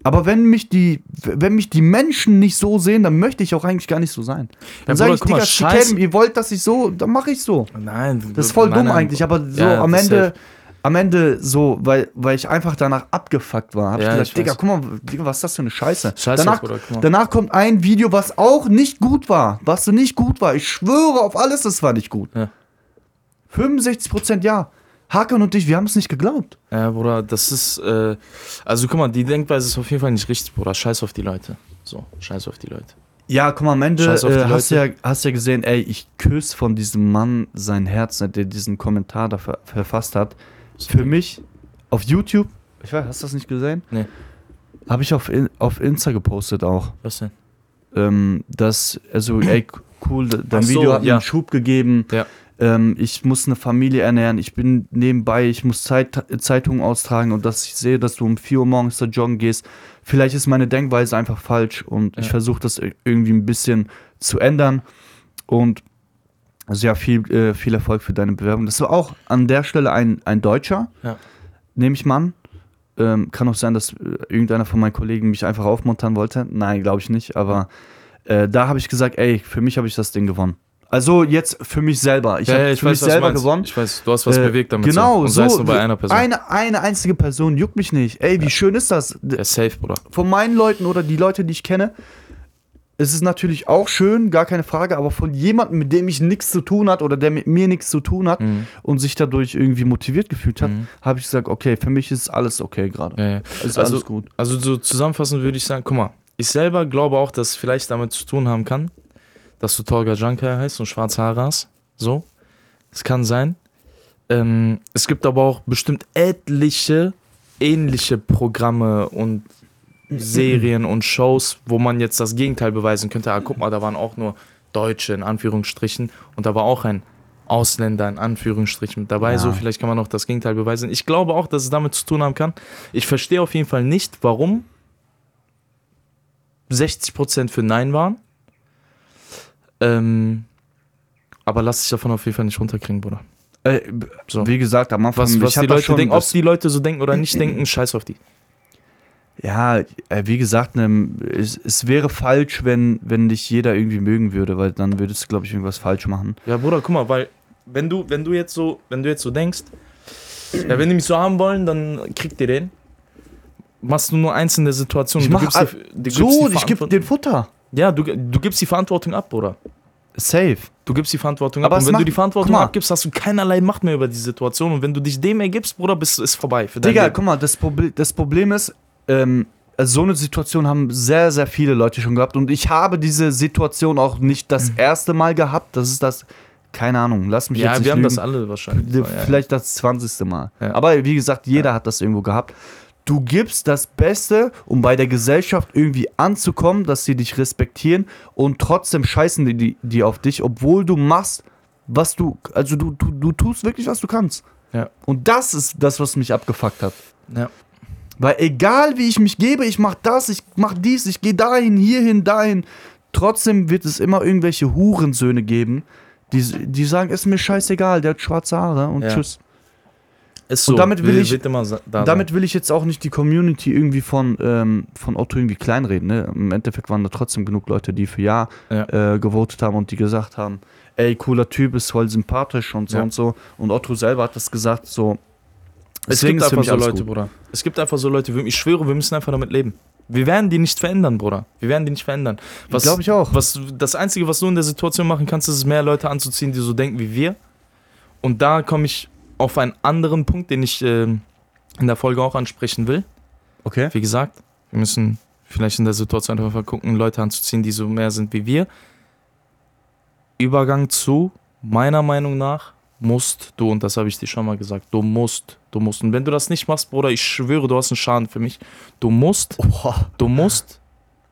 Aber wenn mich die, wenn mich die Menschen nicht so sehen, dann möchte ich auch eigentlich gar nicht so sein. Dann Ja, sage ich, Digga, scheiß- Scheiße. ihr wollt, dass ich so, dann mache ich so. Nein, Das ist voll nein, dumm nein. eigentlich, aber so Ja, am das Ende, am Ende so, weil, weil ich einfach danach abgefuckt war, habe Ja, ich gesagt, ich Digga, guck mal, Digga, was ist das für eine Scheiße? Scheiße, danach, Bruder, danach kommt ein Video, was auch nicht gut war, was so nicht gut war. Ich schwöre auf alles, es war nicht gut. Ja. 65% ja. Hakan und ich, wir haben es nicht geglaubt. Ja, Bruder, das ist, äh, also guck mal, die Denkweise ist auf jeden Fall nicht richtig, Bruder. Scheiß auf die Leute. So, scheiß auf die Leute. Ja, guck mal, am Ende äh, hast, du ja, hast ja gesehen, ey, ich küsse von diesem Mann sein Herz, der diesen Kommentar da ver verfasst hat. Für mich auf YouTube, ich weiß, hast du das nicht gesehen? Nee. Habe ich auf, in, auf Insta gepostet auch. Was denn? Ähm, dass, also, ey, cool, de- dein so, Video hat mir ja. einen Schub gegeben. Ja. Ähm, ich muss eine Familie ernähren, ich bin nebenbei, ich muss Zeit, Zeitungen austragen und dass ich sehe, dass du um 4 Uhr morgens da joggen gehst. Vielleicht ist meine Denkweise einfach falsch und ich Ja. versuche das ir- irgendwie ein bisschen zu ändern. Und also ja, viel, äh, viel Erfolg für deine Bewerbung. Das war auch an der Stelle ein, ein Deutscher, Ja. nehme ich mal an. Ähm, kann auch sein, dass äh, irgendeiner von meinen Kollegen mich einfach aufmuntern wollte. Nein, glaube ich nicht. Aber äh, da habe ich gesagt, ey, für mich habe ich das Ding gewonnen. Also jetzt für mich selber. Ich ja, habe ja, für weiß, mich selber gewonnen. Ich weiß, du hast was Äh, bewegt damit. Genau, so. Und so. es bei einer Person. Eine, eine einzige Person juckt mich nicht. Ey, wie schön ist das? Ja, safe, Bruder. Von meinen Leuten oder die Leute, die ich kenne, es ist natürlich auch schön, gar keine Frage, aber von jemandem, mit dem ich nichts zu tun hat oder der mit mir nichts zu tun hat Mhm. und sich dadurch irgendwie motiviert gefühlt hat, Mhm. habe ich gesagt, okay, für mich ist alles okay gerade. Ja, ja. Ist Also- alles gut. Also so zusammenfassend würde ich sagen, guck mal, ich selber glaube auch, dass es vielleicht damit zu tun haben kann, dass du Tolga Janka heißt und schwarze Haare hast. So. Es kann sein. Ähm, es gibt aber auch bestimmt etliche ähnliche Programme und Serien und Shows, wo man jetzt das Gegenteil beweisen könnte. Ah, guck mal, da waren auch nur Deutsche in Anführungsstrichen und da war auch ein Ausländer in Anführungsstrichen mit dabei. Ja. So, vielleicht kann man auch das Gegenteil beweisen. Ich glaube auch, dass es damit zu tun haben kann. Ich verstehe auf jeden Fall nicht, warum 60% für Nein waren. Ähm, aber lass dich davon auf jeden Fall nicht runterkriegen, Bruder. Äh, So. Wie gesagt, am Anfang, Was, was die Leute denken, ob die Leute so denken oder nicht denken, scheiß auf die. Ja, äh, wie gesagt, ne, es, es wäre falsch, wenn, wenn dich jeder irgendwie mögen würde, weil dann würdest du, glaube ich, irgendwas falsch machen. Ja, Bruder, guck mal, weil wenn du, wenn du jetzt so, wenn du jetzt so denkst, ja, wenn die mich so haben wollen, dann kriegt ihr den. Machst du nur einzelne Situationen. Ich du mach gibst all- die, du gibst So, die ich gebe den Futter. Ja, du, du gibst die Verantwortung ab, Bruder. Safe. Du gibst die Verantwortung Aber ab. Und wenn du macht- die Verantwortung abgibst, hast du keinerlei Macht mehr über die Situation. Und wenn du dich dem ergibst, Bruder, bist, ist vorbei. Für Digga, Leben. guck mal, das, Proble das Problem ist, ähm, so eine Situation haben sehr, sehr viele Leute schon gehabt. Und ich habe diese Situation auch nicht das erste Mal gehabt. Das ist das, keine Ahnung, lass mich Mhm. Ja, jetzt nicht wir haben lügen. das alle wahrscheinlich. Ja, ja. Vielleicht das 20. Mal. Ja. Aber wie gesagt, jeder hat das irgendwo gehabt. Du gibst das Beste, um bei der Gesellschaft irgendwie anzukommen, dass sie dich respektieren und trotzdem scheißen die, die, die auf dich, obwohl du machst, was du, also du, du, du tust wirklich, was du kannst. Ja. Und das ist das, was mich abgefuckt hat. Ja. Weil egal wie ich mich gebe, ich mach das, ich mach dies, ich gehe dahin, hierhin, dahin, trotzdem wird es immer irgendwelche Hurensöhne geben, die, die sagen, ist mir scheißegal, der hat schwarze Haare und Ja. tschüss. Ist Und damit will ich- immer sa- da Damit will ich jetzt auch nicht die Community irgendwie von, ähm, von Otto irgendwie kleinreden. Ne? Im Endeffekt waren da trotzdem genug Leute, die für Ja, Ja. Äh, gewotet haben und die gesagt haben, ey, cooler Typ, ist voll sympathisch und so Ja. und so. Und Otto selber hat das gesagt, so. Es gibt einfach so Leute, gut. Bruder. Es gibt einfach so Leute, ich schwöre, wir müssen einfach damit leben. Wir werden die nicht verändern, Bruder. Wir werden die nicht verändern. Was, Glaube ich auch. Was, das Einzige, was du in der Situation machen kannst, ist mehr Leute anzuziehen, die so denken wie wir. Und da komme ich auf einen anderen Punkt, den ich ähm, in der Folge auch ansprechen will. Okay. Wie gesagt, wir müssen vielleicht in der Situation einfach gucken, Leute anzuziehen, die so mehr sind wie wir. Übergang zu, meiner Meinung nach, musst du, und das habe ich dir schon mal gesagt, du musst, du musst. Und wenn du das nicht machst, Bruder, ich schwöre, du hast einen Schaden für mich. Du musst, Oha. du musst,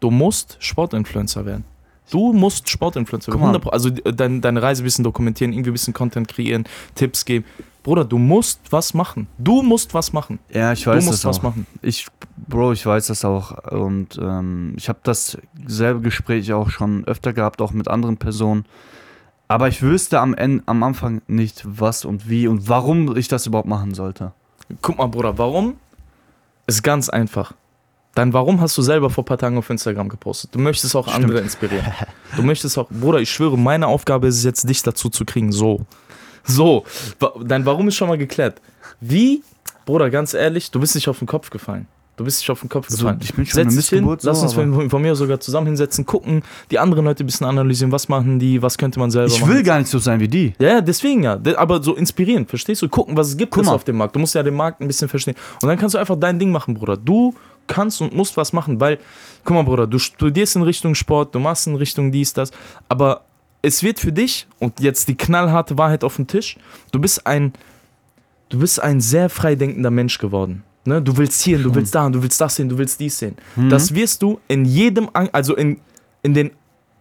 du musst Sportinfluencer werden. Du musst Sportinfluencer werden. mal. 100%, also äh, dein, deine Reise ein bisschen dokumentieren, irgendwie ein bisschen Content kreieren, Tipps geben. Bruder, du musst was machen. Du musst was machen. Ja, ich Du weiß musst das was auch. machen. Ich, Bro, ich weiß das auch. Und ähm, ich habe das selbe Gespräch auch schon öfter gehabt, auch mit anderen Personen. Aber ich wüsste am, Ende, am Anfang nicht, was und wie und warum ich das überhaupt machen sollte. Guck mal, Bruder, warum? Ist ganz einfach. Dein Warum hast du selber vor ein paar Tagen auf Instagram gepostet. Du möchtest auch andere inspirieren. Du möchtest auch, Bruder, ich schwöre, meine Aufgabe ist es jetzt, dich dazu zu kriegen, so. So, dein Warum ist schon mal geklärt. Wie, Bruder, ganz ehrlich, du bist nicht auf den Kopf gefallen. Du bist nicht auf den Kopf So, gefallen. ich bin schon Setz dich hin, so, lass uns von, von mir sogar zusammen hinsetzen, gucken, die anderen Leute ein bisschen analysieren, was machen die, was könnte man selber Ich machen. will gar nicht so sein wie die. Ja, deswegen ja. Aber so inspirieren, verstehst du? Gucken, was es gibt es auf dem Markt. Du musst ja den Markt ein bisschen verstehen. Und dann kannst du einfach dein Ding machen, Bruder. Du kannst und musst was machen, weil, guck mal, Bruder, du studierst in Richtung Sport, du machst in Richtung dies, das, aber es wird für dich, und jetzt die knallharte Wahrheit auf den Tisch, du bist ein, du bist ein sehr freidenkender Mensch geworden. Ne? Du willst hier, du willst da, du willst das sehen, du willst dies sehen. Mhm. Das wirst du in jedem, also in, in den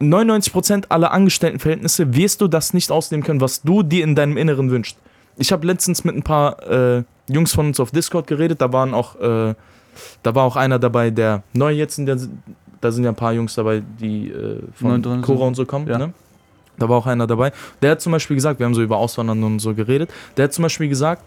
99% aller Angestelltenverhältnisse wirst du das nicht ausnehmen können, was du dir in deinem Inneren wünschst. Ich habe letztens mit ein paar äh, Jungs von uns auf Discord geredet, da waren auch, äh, da war auch einer dabei, der neu jetzt in der, da sind ja ein paar Jungs dabei, die äh, von Cora und so kommen, Ja. ne? Da war auch einer dabei. Der hat zum Beispiel gesagt, wir haben so über Auswandern und so geredet, der hat zum Beispiel gesagt,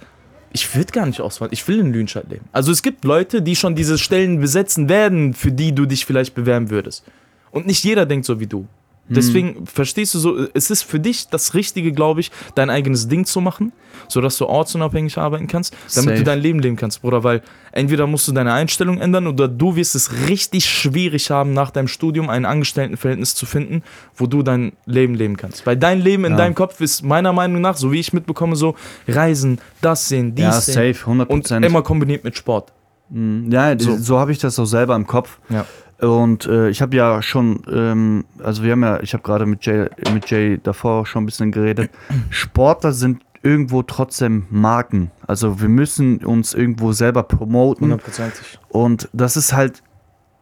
ich will gar nicht auswandern, ich will in Lüdenscheid leben. Also es gibt Leute, die schon diese Stellen besetzen werden, für die du dich vielleicht bewerben würdest. Und nicht jeder denkt so wie du. Deswegen verstehst du so, es ist für dich das Richtige, glaube ich, dein eigenes Ding zu machen, sodass du ortsunabhängig arbeiten kannst, damit Safe. du dein Leben leben kannst, Bruder. Weil entweder musst du deine Einstellung ändern oder du wirst es richtig schwierig haben, nach deinem Studium ein Angestelltenverhältnis zu finden, wo du dein Leben leben kannst. Weil dein Leben in Ja. deinem Kopf ist meiner Meinung nach, so wie ich mitbekomme, so Reisen, das sehen, dies Ja, sehen. safe, 100%. Und immer kombiniert mit Sport. Mhm. Ja, so, So. so habe ich das auch selber im Kopf. Ja. Und äh, ich habe ja schon, ähm, also wir haben ja, ich habe gerade mit Jay, mit Jay davor schon ein bisschen geredet. Sportler sind irgendwo trotzdem Marken. Also wir müssen uns irgendwo selber promoten. Hundertprozentig. Und das ist halt,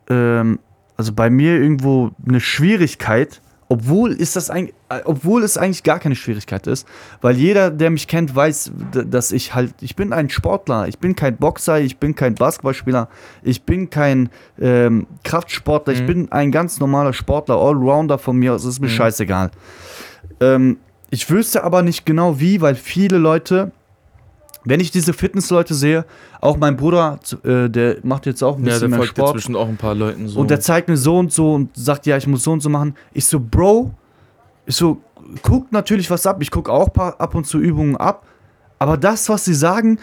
ähm, also bei mir irgendwo eine Schwierigkeit, obwohl ist das eigentlich, äh, obwohl es eigentlich gar keine Schwierigkeit ist, weil jeder, der mich kennt, weiß, dass ich halt, ich bin ein Sportler, ich bin kein Boxer, ich bin kein Basketballspieler, ich bin kein ähm, Kraftsportler, ich Mhm. bin ein ganz normaler Sportler, Allrounder von mir, aus, es ist mir Mhm. scheißegal. Ähm, ich wüsste aber nicht genau wie, weil viele Leute, wenn ich diese Fitnessleute sehe, auch mein Bruder, äh, der macht jetzt auch ein Ja, bisschen der mehr folgt Sport. inzwischen auch ein paar Leuten so. Und der zeigt mir so und so und sagt, ja, ich muss so und so machen. Ich so, Bro, ich so, guck natürlich was ab. Ich guck auch paar, ab und zu Übungen ab. Aber das, was sie sagen,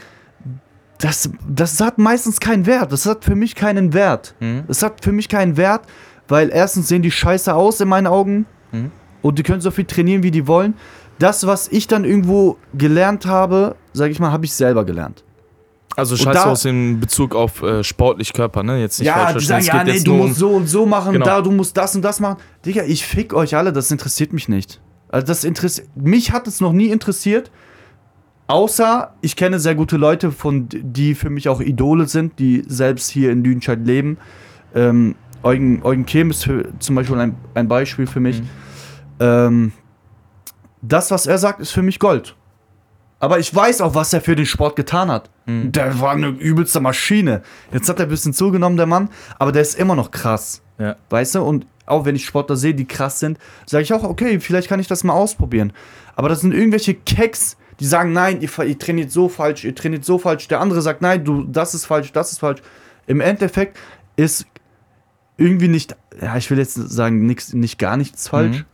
das, das hat meistens keinen Wert. Das hat für mich keinen Wert. Mhm. Das hat für mich keinen Wert, weil erstens sehen die scheiße aus in meinen Augen Mhm. und die können so viel trainieren, wie die wollen. Das, was ich dann irgendwo gelernt habe, sage ich mal, habe ich selber gelernt. Also Und scheiß da- aus in Bezug auf äh, sportlich Körper, ne? Jetzt nicht falsch Ja, die verstehen. sagen, ja, nee, du um- musst so und so machen, Genau. da, du musst das und das machen. Digga, ich fick euch alle, das interessiert mich nicht. Also das interessiert, mich hat es noch nie interessiert, außer ich kenne sehr gute Leute, von, die für mich auch Idole sind, die selbst hier in Lüdenscheid leben. Ähm, Eugen, Eugen Kehm ist für, zum Beispiel ein, ein Beispiel für mich. Mhm. Ähm, das, was er sagt, ist für mich Gold. Aber ich weiß auch, was er für den Sport getan hat. Mhm. Der war eine übelste Maschine. Jetzt hat er ein bisschen zugenommen, der Mann, aber der ist immer noch krass. Ja. Weißt du? Und auch wenn ich Sportler sehe, die krass sind, sage ich auch, okay, vielleicht kann ich das mal ausprobieren. Aber das sind irgendwelche Keks, die sagen, nein, ihr, ihr trainiert so falsch, ihr trainiert so falsch. Der andere sagt, nein, du, das ist falsch, das ist falsch. Im Endeffekt ist irgendwie nicht, ja, ich will jetzt sagen, nix, nicht gar nichts falsch, Mhm.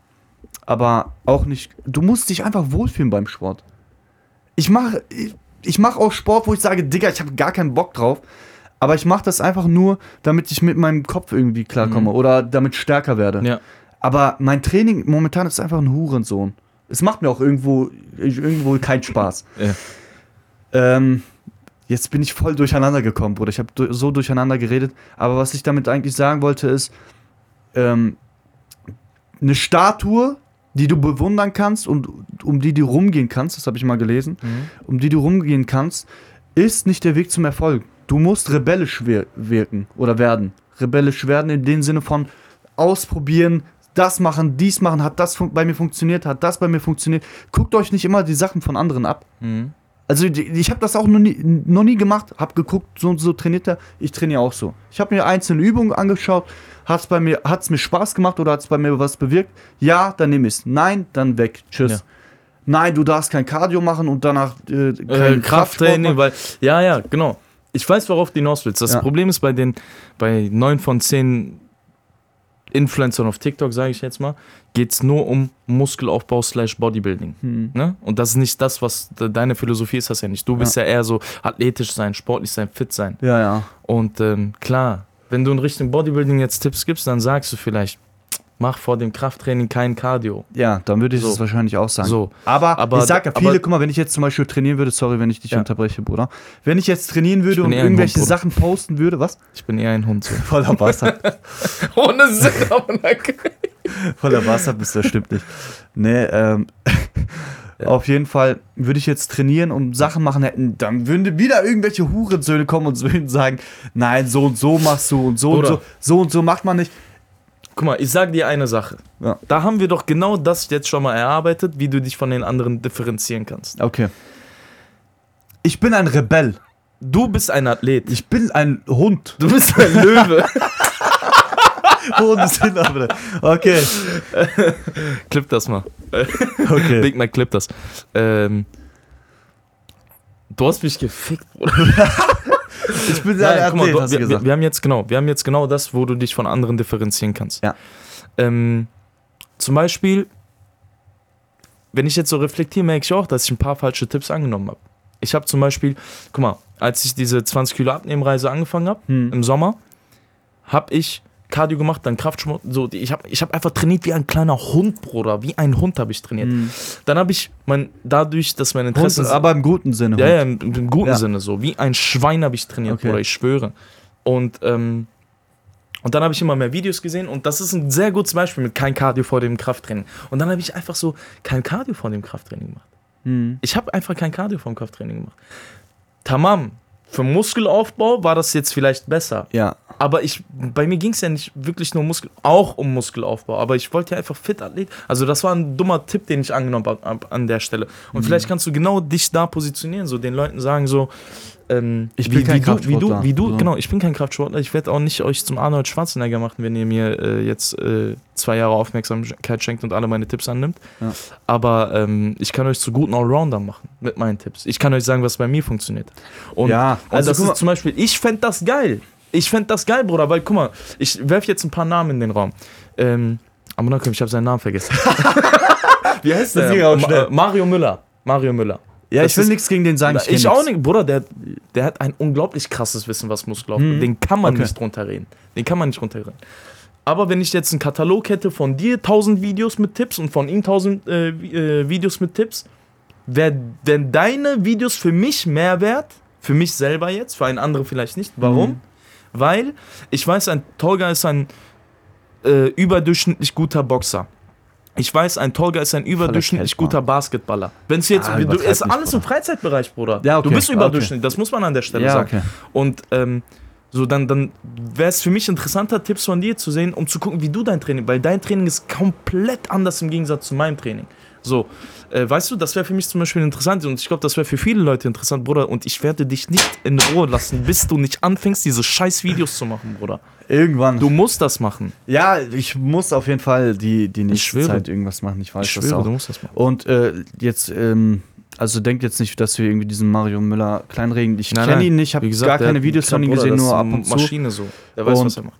Aber auch nicht, du musst dich einfach wohlfühlen beim Sport. Ich mache ich, ich mach auch Sport, wo ich sage, Digga, ich habe gar keinen Bock drauf, aber ich mache das einfach nur, damit ich mit meinem Kopf irgendwie klarkomme Mhm. oder damit stärker werde. Ja. Aber mein Training momentan ist einfach ein Hurensohn. Es macht mir auch irgendwo, irgendwo keinen Spaß. Ja. Ähm, jetzt bin ich voll durcheinander gekommen, Bruder. Ich habe so durcheinander geredet. Aber was ich damit eigentlich sagen wollte, ist, ähm, eine Statue, die du bewundern kannst und um die du rumgehen kannst, das habe ich mal gelesen, Mhm. um die du rumgehen kannst, ist nicht der Weg zum Erfolg. Du musst rebellisch wir wirken oder werden. Rebellisch werden in dem Sinne von ausprobieren, das machen, dies machen, hat das bei mir funktioniert, hat das bei mir funktioniert. Guckt euch nicht immer die Sachen von anderen ab. Mhm. Also ich habe das auch noch nie, noch nie gemacht, habe geguckt, so und so trainiert er, ich trainiere auch so. Ich habe mir einzelne Übungen angeschaut, hat's bei mir, hat's mir Spaß gemacht oder hat's bei mir was bewirkt? Ja, dann nehme ich's. Nein, dann weg. Tschüss. Ja. Nein, du darfst kein Cardio machen und danach äh, Äh, kein Krafttraining, Krafttraining. weil. Ja, ja, genau. Ich weiß, worauf du hinaus willst. Das Ja. Problem ist bei den, bei neun von zehn Influencern auf TikTok, sage ich jetzt mal, geht es nur um Muskelaufbau slash Bodybuilding. Hm. Ne? Und das ist nicht das, was de- deine Philosophie ist, das ja nicht. Du bist ja, eher so athletisch sein, sportlich sein, fit sein. Ja, ja. Und ähm, klar, wenn du in Richtung Bodybuilding jetzt Tipps gibst, dann sagst du vielleicht, mach vor dem Krafttraining kein Cardio. Ja, dann würde ich So. es wahrscheinlich auch sagen. So. Aber, Aber- ich sag ja viele, aber- guck mal, wenn ich jetzt zum Beispiel trainieren würde, sorry, wenn ich dich Ja. unterbreche, Bruder. Wenn ich jetzt trainieren würde und irgendwelche Hund. Sachen posten würde, was? Ich bin eher ein Hund. So. Voller Wasser. Ohne Sinn, aber. Voller Wasser bist, das stimmt nicht. Nee, ähm, auf jeden Fall würde ich jetzt trainieren und Sachen machen hätten, dann würden wieder irgendwelche Hurensöhne kommen und würden sagen, nein, so und so machst du und so Bruder. und so, so und so macht man nicht. Guck mal, ich sag dir eine Sache. Ja. Da haben wir doch genau das jetzt schon mal erarbeitet, wie du dich von den anderen differenzieren kannst. Okay. Ich bin ein Rebell. Du bist ein Athlet. Ich bin ein Hund. Du bist ein Löwe. Hunde sind aber. Okay. clip das mal. Okay. Big Mac, clip das. Ähm, du hast mich gefickt, Bruder. Ich bin mal, Athlet, hast du wir, wir, gesagt. wir haben jetzt genau, wir haben jetzt genau das, wo du dich von anderen differenzieren kannst. Ja. Ähm, zum Beispiel, wenn ich jetzt so reflektiere, merke ich auch, dass ich ein paar falsche Tipps angenommen habe. Ich habe zum Beispiel, guck mal, als ich diese 20 Kilo Abnehmreise angefangen habe, Hm. im Sommer, habe ich Cardio gemacht, dann Kraftsport, so, ich habe ich hab einfach trainiert wie ein kleiner Hund, Bruder, wie ein Hund habe ich trainiert. Hm. Dann habe ich, mein, dadurch, dass mein Hund, Interesse... aber im guten Sinne. Ja, Hund. ja, im, im guten Ja. Sinne so. Wie ein Schwein habe ich trainiert, Okay. Bruder, ich schwöre. Und, ähm, und dann habe ich immer mehr Videos gesehen und das ist ein sehr gutes Beispiel mit kein Cardio vor dem Krafttraining. Und dann habe ich einfach so kein Cardio vor dem Krafttraining gemacht. Hm. Ich habe einfach kein Cardio vor dem Krafttraining gemacht. Tamam, für Muskelaufbau war das jetzt vielleicht besser. Ja. Aber ich, bei mir ging es ja nicht wirklich nur um Muskel, auch um Muskelaufbau. Aber ich wollte ja einfach fit Athlet. Also das war ein dummer Tipp, den ich angenommen habe an der Stelle. Und vielleicht kannst du genau dich da positionieren, so den Leuten sagen so, ähm, Ich bin kein wie du, wie du, Kraftsportler. wie du, So. genau, ich bin kein Kraftsportler. Ich werde auch nicht euch zum Arnold Schwarzenegger machen, wenn ihr mir äh, jetzt äh, zwei Jahre Aufmerksamkeit schenkt und alle meine Tipps annimmt. Ja. Aber ähm, ich kann euch zu guten Allrounder machen mit meinen Tipps. Ich kann euch sagen, was bei mir funktioniert. Und Ja, und also das guck mal- ist zum Beispiel, ich fände das geil. Ich fände das geil, Bruder, weil guck mal, ich werfe jetzt ein paar Namen in den Raum. Ähm, komm, ich habe seinen Namen vergessen. Wie heißt Das der? ging auch schnell. äh, Mario Müller. Mario Müller. Ja, Das ich will nichts gegen den sagen. Ich, kenn auch nicht, Bruder, der, der hat ein unglaublich krasses Wissen, was Muskelaufbau. Mhm. Den kann man Okay. nicht runterreden. Den kann man nicht runterreden. Aber wenn ich jetzt einen Katalog hätte von dir 1000 Videos mit Tipps und von ihm 1000 äh, äh, Videos mit Tipps, wären wär deine Videos für mich mehr wert, für mich selber jetzt, für einen anderen vielleicht nicht. Warum? Mhm. Weil ich weiß, ein Tolga ist ein äh, überdurchschnittlich guter Boxer. Ich weiß, ein Tolga ist ein überdurchschnittlich guter Basketballer. Wenn es jetzt, Ah, du, ist alles im Bruder. Freizeitbereich, Bruder. Ja, okay. Du bist Okay. überdurchschnittlich, das muss man an der Stelle Ja, sagen. okay. Und ähm, so dann, dann wäre es für mich interessanter, Tipps von dir zu sehen, um zu gucken, wie du dein Training, weil dein Training ist komplett anders im Gegensatz zu meinem Training. So, äh, weißt du, das wäre für mich zum Beispiel interessant und ich glaube, das wäre für viele Leute interessant, Bruder. Und ich werde dich nicht in Ruhe lassen, bis du nicht anfängst, diese scheiß Videos zu machen, Bruder. Irgendwann. Du musst das machen. ja, ich muss auf jeden Fall die, die nächste. Zeit irgendwas machen. Ich weiß Ich das schwöre, auch. du musst das machen. Und äh, jetzt, ähm, also denkt jetzt nicht, dass wir irgendwie diesen Mario Müller kleinregen. Ich kenne ihn nicht, habe gar keine Videos von ihm gesehen, nur ab und zu. Maschine so. Der weiß, Und- was er macht.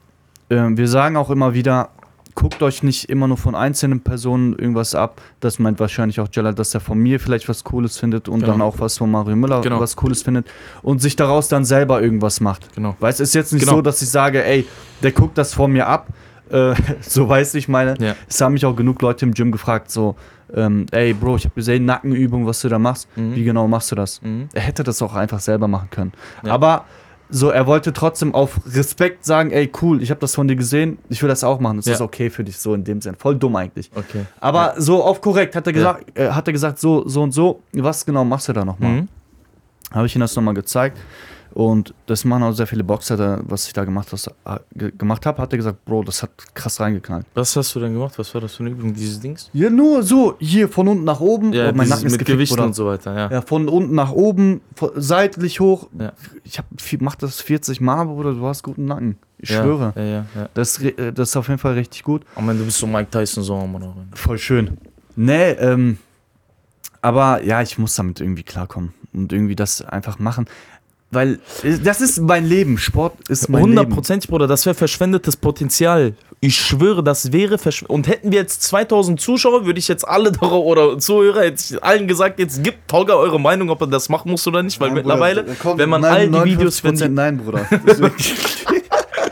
Ähm, wir sagen auch immer wieder, guckt euch nicht immer nur von einzelnen Personen irgendwas ab. Das meint wahrscheinlich auch Jella, dass er von mir vielleicht was Cooles findet und Genau. dann auch was von Mario Müller Genau. was Cooles findet und sich daraus dann selber irgendwas macht. Genau. Weil es ist jetzt nicht Genau. so, dass ich sage, ey, der guckt das von mir ab. Äh, so weiß ich meine. Ja. Es haben mich auch genug Leute im Gym gefragt, so, ähm, ey, Bro, ich habe gesehen, Nackenübung, was du da machst. Mhm. Wie genau machst du das? Mhm. Er hätte das auch einfach selber machen können. Ja. Aber so, er wollte trotzdem auf Respekt sagen, ey, cool, ich habe das von dir gesehen, ich will das auch machen. Das Ja. ist okay für dich, so in dem Sinn. Voll dumm eigentlich. Okay. Aber so auf korrekt hat er Ja. gesagt, äh, hat er gesagt, so, so und so, was genau machst du da nochmal? Mhm. Habe ich ihm das nochmal gezeigt. Und das machen auch sehr viele Boxer, da, was ich da gemacht, äh, ge- gemacht habe, hat er gesagt, Bro, das hat krass reingeknallt. Was hast du denn gemacht? Was war das für eine Übung, dieses Dings? Ja, nur so, hier von unten nach oben. Ja, oh, mein Nacken ist mit gefickt, Gewichten und so weiter, ja. Ja, von unten nach oben, von, seitlich hoch. Ja. Ich hab, mach das 40 Mal, Bruder, du hast guten Nacken. Ich ja, schwöre. Ja, ja, ja. Das, äh, das ist auf jeden Fall richtig gut. Oh man, du bist so Mike Tyson so, Mann. Voll schön. Nee, ähm, aber ja, ich muss damit irgendwie klarkommen und irgendwie das einfach machen. Weil äh, das ist mein Leben. Sport ist mein Leben. Hundertprozentig, Bruder, das wäre verschwendetes Potenzial. Ich schwöre, das wäre verschw Und hätten wir jetzt 2000 Zuschauer, würde ich jetzt alle darauf oder Zuhörer, hätte ich allen gesagt, jetzt gibt Togger eure Meinung, ob er das machen muss oder nicht, weil Nein, mittlerweile, Bruder, komm, wenn man all die Videos, 59% nein, Bruder.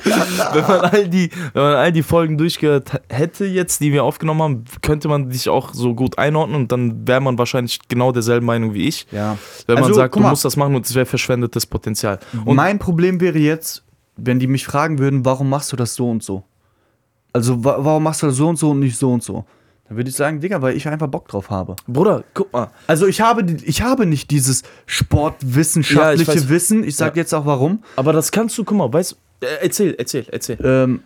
Wenn man all die, wenn man all die Folgen durchgehört hätte jetzt, die wir aufgenommen haben, könnte man dich auch so gut einordnen und dann wäre man wahrscheinlich genau derselben Meinung wie ich. ja. Wenn man Also, sagt, guck du mal. musst das machen und es wäre verschwendetes Potenzial. Und mein Problem wäre jetzt, wenn die mich fragen würden, warum machst du das so und so? Also, wa warum machst du das so und so und nicht so und so? Dann würde ich sagen, Digga, weil ich einfach Bock drauf habe. Bruder, guck mal. Also ich habe, ich habe nicht dieses Ja, sportwissenschaftliche ich weiß. Wissen. Ich sage Ja. jetzt auch warum. Aber das kannst du, guck mal, weißt äh, erzähl, erzähl, erzähl. Ähm,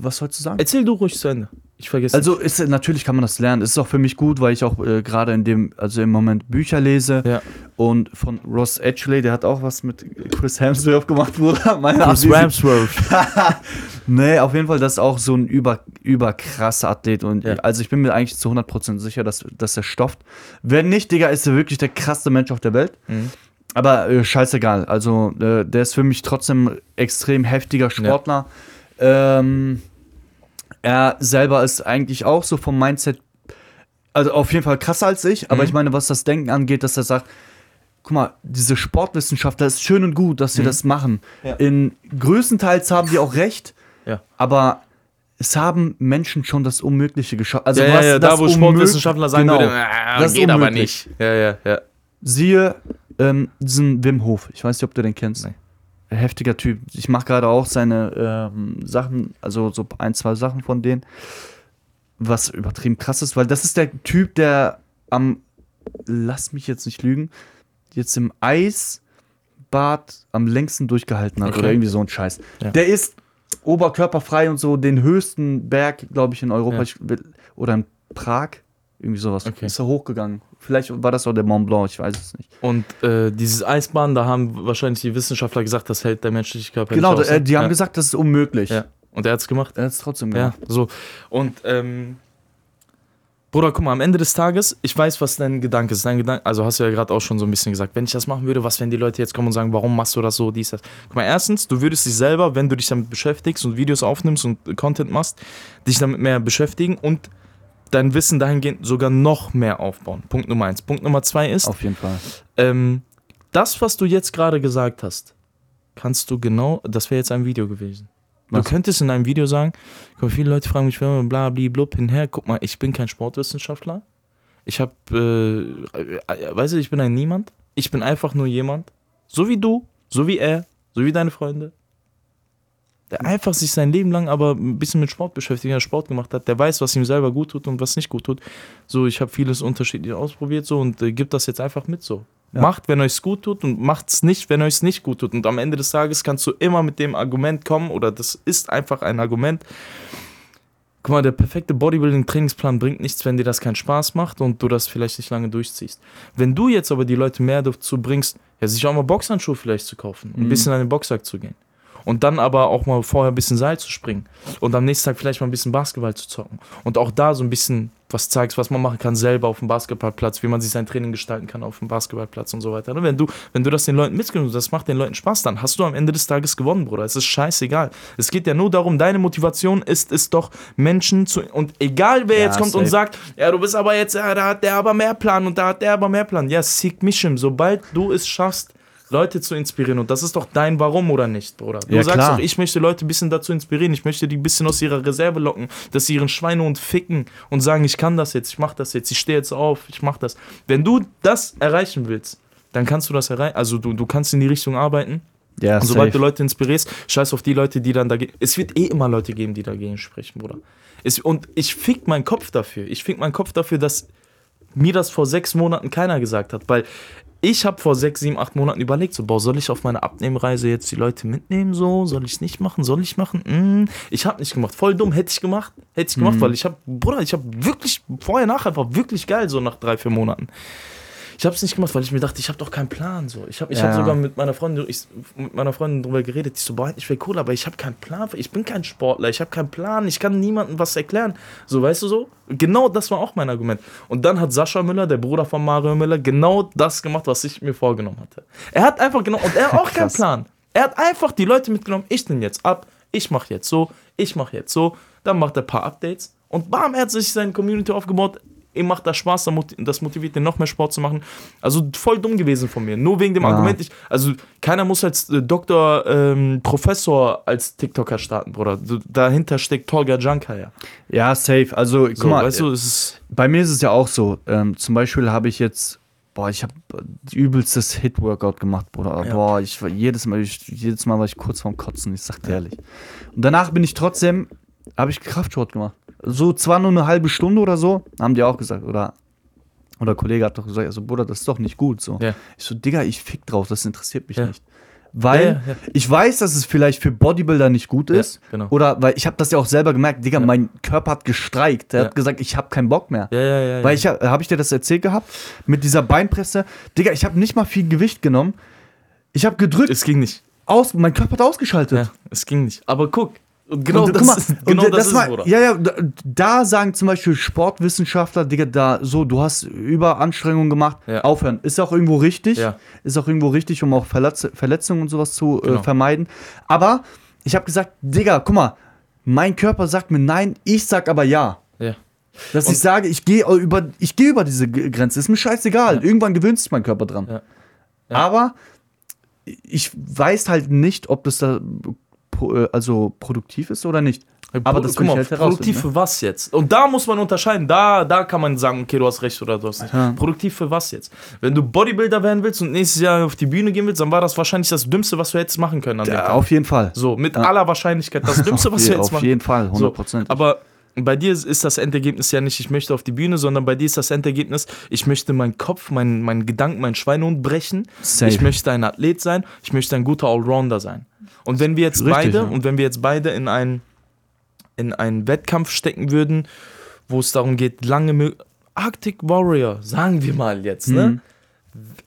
was sollst du sagen? Erzähl du ruhig zu Ende. Ich vergesse. Also ist, natürlich kann man das lernen. Es ist auch für mich gut, weil ich auch äh, gerade in dem, also im Moment Bücher lese. Ja. Und von Ross Edgley, der hat auch was mit Chris Hemsworth gemacht, Bruder. Meine Chris Ramsworth. Nee, auf jeden Fall, das ist auch so ein über, überkrasser Athlet. Und Ja. also ich bin mir eigentlich zu 100% sicher, dass, dass er stofft. Wenn nicht, Digga, ist er wirklich der krasseste Mensch auf der Welt. Mhm. Aber äh, scheißegal. Also äh, der ist für mich trotzdem extrem heftiger Sportler. Ähm, er selber ist eigentlich auch so vom Mindset, also auf jeden Fall krasser als ich. Aber Mhm. ich meine, was das Denken angeht, dass er sagt, guck mal, diese Sportwissenschaftler ist schön und gut, dass sie das machen. Ja. In größtenteils haben die auch recht. Ja. Aber es haben Menschen schon das Unmögliche geschafft. Also ja, ja, ja, da wo Sportwissenschaftler sagen Genau. würden, ah, Das geht aber unmöglich. nicht. Ja, ja, ja. Siehe ähm, diesen Wim Hof. Ich weiß nicht, ob du den kennst. Nee. Heftiger Typ. Ich mache gerade auch seine ähm, Sachen, also so ein, zwei Sachen von denen. Was übertrieben krass ist, weil das ist der Typ, der am, lass mich jetzt nicht lügen, jetzt im Eisbad am längsten durchgehalten hat Okay. oder irgendwie so ein Scheiß. Ja. Der ist oberkörperfrei und so den höchsten Berg, glaube ich, in Europa Ja. ich, will- oder in Prag. Irgendwie sowas. Okay. Ist er hochgegangen. Vielleicht war das auch der Mont Blanc, ich weiß es nicht. Und äh, dieses Eisbahn, da haben wahrscheinlich die Wissenschaftler gesagt, das hält der menschliche Körper Genau, nicht äh, die haben ja. gesagt, das ist unmöglich. Ja. Und er hat es gemacht. Er hat es trotzdem Ja, gemacht. so. Und, ähm, Bruder, guck mal, am Ende des Tages, ich weiß, was dein Gedanke ist. Dein Gedanke, also hast du ja gerade auch schon so ein bisschen gesagt, wenn ich das machen würde, was, wenn die Leute jetzt kommen und sagen, warum machst du das so, dies, das. Guck mal, erstens, du würdest dich selber, wenn du dich damit beschäftigst und Videos aufnimmst und Content machst, dich damit mehr beschäftigen und dein Wissen dahingehend sogar noch mehr aufbauen. Punkt Nummer eins. Punkt Nummer zwei ist, Auf jeden Fall. ähm, das, was du jetzt gerade gesagt hast, kannst du genau, das wäre jetzt ein Video gewesen. Du Was? könntest in einem Video sagen, guck viele Leute fragen mich, bla bla blub hinher, guck mal, ich bin kein Sportwissenschaftler. Ich habe, äh, äh, weißt du, ich bin ein Niemand. Ich bin einfach nur jemand, so wie du, so wie er, so wie deine Freunde, der einfach sich sein Leben lang aber ein bisschen mit Sport beschäftigt, der Sport gemacht hat, der weiß, was ihm selber gut tut und was nicht gut tut. So, ich habe vieles unterschiedlich ausprobiert so und äh, gibt das jetzt einfach mit so. Ja. Macht, wenn euch gut tut und macht's nicht, wenn euch nicht gut tut. Und am Ende des Tages kannst du immer mit dem Argument kommen oder das ist einfach ein Argument. Guck mal, der perfekte Bodybuilding-Trainingsplan bringt nichts, wenn dir das keinen Spaß macht und du das vielleicht nicht lange durchziehst. Wenn du jetzt aber die Leute mehr dazu bringst, ja, sich auch mal Boxhandschuhe vielleicht zu kaufen, ein Mhm. bisschen an den Boxsack zu gehen. Und dann aber auch mal vorher ein bisschen Seil zu springen. Und am nächsten Tag vielleicht mal ein bisschen Basketball zu zocken. Und auch da so ein bisschen was zeigst, was man machen kann selber auf dem Basketballplatz, wie man sich sein Training gestalten kann auf dem Basketballplatz und so weiter. Und wenn du, wenn du das den Leuten mitgibst, das macht den Leuten Spaß, dann hast du am Ende des Tages gewonnen, Bruder. Es ist scheißegal. Es geht ja nur darum, deine Motivation ist es doch, Menschen zu. Und egal wer Ja, jetzt kommt und safe. sagt, ja, du bist aber jetzt, ja, da hat der aber mehr Plan und da hat der aber mehr Plan. Ja, sieg mich im. Sobald du es schaffst, Leute zu inspirieren. Und das ist doch dein Warum oder nicht, Bruder. Du Ja, sagst klar. doch, ich möchte Leute ein bisschen dazu inspirieren. Ich möchte die ein bisschen aus ihrer Reserve locken, dass sie ihren Schweinehund ficken und sagen, ich kann das jetzt, ich mach das jetzt, ich stehe jetzt auf, ich mach das. Wenn du das erreichen willst, dann kannst du das erreichen. Also du, du kannst in die Richtung arbeiten. Ja, Und sobald du Leute inspirierst, scheiß auf die Leute, die dann dagegen. Es wird eh immer Leute geben, die dagegen sprechen, Bruder. Es, und ich fick meinen Kopf dafür. Ich fick meinen Kopf dafür, dass mir das vor sechs Monaten keiner gesagt hat. Weil ich habe vor sechs, sieben, acht Monaten überlegt, so, boah, soll ich auf meine Abnehmreise jetzt die Leute mitnehmen? So, soll ich nicht machen? Soll ich machen? Mm, ich habe nicht gemacht. Voll dumm, hätte ich gemacht. Hätte ich gemacht, Mhm. weil ich habe, Bruder, ich habe wirklich, vorher, nachher war wirklich geil, so nach drei, vier Monaten. Ich habe es nicht gemacht, weil ich mir dachte, ich habe doch keinen Plan. So. Ich habe ich Ja. hab sogar mit meiner Freundin, ich, mit meiner Freundin drüber geredet. Ich so, boah, ich wäre cool, aber ich habe keinen Plan. Ich bin kein Sportler, ich habe keinen Plan. Ich kann niemandem was erklären. So, weißt du so? Genau das war auch mein Argument. Und dann hat Sascha Müller, der Bruder von Mario Müller, genau das gemacht, was ich mir vorgenommen hatte. Er hat einfach genau, und er hat auch keinen. Plan. Er hat einfach die Leute mitgenommen, ich nehme jetzt ab, ich mache jetzt so, ich mache jetzt so, dann macht er ein paar Updates und bam, er hat sich seine Community aufgebaut. Ihm macht das Spaß, das motiviert ihn noch mehr Sport zu machen. Also voll dumm gewesen von mir. Nur wegen dem Ja. Argument, ich, also keiner muss als äh, Doktor, ähm, Professor als TikToker starten, Bruder. Dahinter steckt Tolga Junker, ja. Ja, safe. Also, guck So, mal, weißt du, es ist. bei mir ist es ja auch so. Ähm, zum Beispiel habe ich jetzt, boah, ich habe übelstes Hit-Workout gemacht, Bruder. Ja. Boah, ich war jedes Mal, ich, jedes Mal war ich kurz vorm Kotzen, ich sag dir ehrlich. Und danach bin ich trotzdem, habe ich Kraftsport gemacht. So zwar nur eine halbe Stunde oder so, haben die auch gesagt, oder oder ein Kollege hat doch gesagt, also Bruder, das ist doch nicht gut so. Ja. Ich so, Digga, ich fick drauf, das interessiert mich Ja. nicht. Weil Ja, ich weiß, dass es vielleicht für Bodybuilder nicht gut ist. genau. Oder weil ich habe das ja auch selber gemerkt, Digga, mein Körper hat gestreikt. Der Ja. hat gesagt, ich habe keinen Bock mehr. Ja, ja, ja. Weil ja. ich habe hab ich dir das erzählt gehabt mit dieser Beinpresse. Digga, ich habe nicht mal viel Gewicht genommen. Ich habe gedrückt, es ging nicht. aus, mein Körper hat ausgeschaltet. Ja, es ging nicht. Aber guck, und genau Und das, mal, ist, genau das, ist, war- Bruder. Ja, ja, da, da sagen zum Beispiel Sportwissenschaftler, Digga, da so, du hast Überanstrengungen gemacht, Ja. aufhören. Ist auch irgendwo richtig. Ja. Ist auch irgendwo richtig, um auch Verletz Verletzungen und sowas zu äh, Genau. vermeiden. Aber ich habe gesagt, Digga, guck mal, mein Körper sagt mir nein, ich sag aber ja. Ja. Dass Und- ich sage, ich gehe über, ich gehe über diese Grenze. Ist mir scheißegal. Irgendwann gewöhnt sich mein Körper dran. Ja. Ja. Aber ich weiß halt nicht, ob das da äh, also produktiv ist oder nicht. Aber das mal, halt produktiv ne? für was jetzt? Und da muss man unterscheiden. Da, da kann man sagen, okay, du hast recht oder du hast nicht. Ja. Produktiv für was jetzt? Wenn du Bodybuilder werden willst und nächstes Jahr auf die Bühne gehen willst, dann war das wahrscheinlich das Dümmste, was du hättest machen können Ja, auf jeden Fall. So, mit Ja. aller Wahrscheinlichkeit das Dümmste, was du je- jetzt auf machen jeden Fall, So, 100%. aber bei dir ist- ist das Endergebnis ja nicht, ich möchte auf die Bühne, sondern bei dir ist das Endergebnis, ich möchte meinen Kopf, meinen, meinen Gedanken, meinen Schweinehund brechen. Safe. Ich möchte ein Athlet sein, ich möchte ein guter Allrounder sein. Und wenn wir jetzt Richtig, beide, ja. und wenn wir jetzt beide in einen, in einen Wettkampf stecken würden, wo es darum geht, lange Arctic Warrior, sagen wir mal jetzt, ne?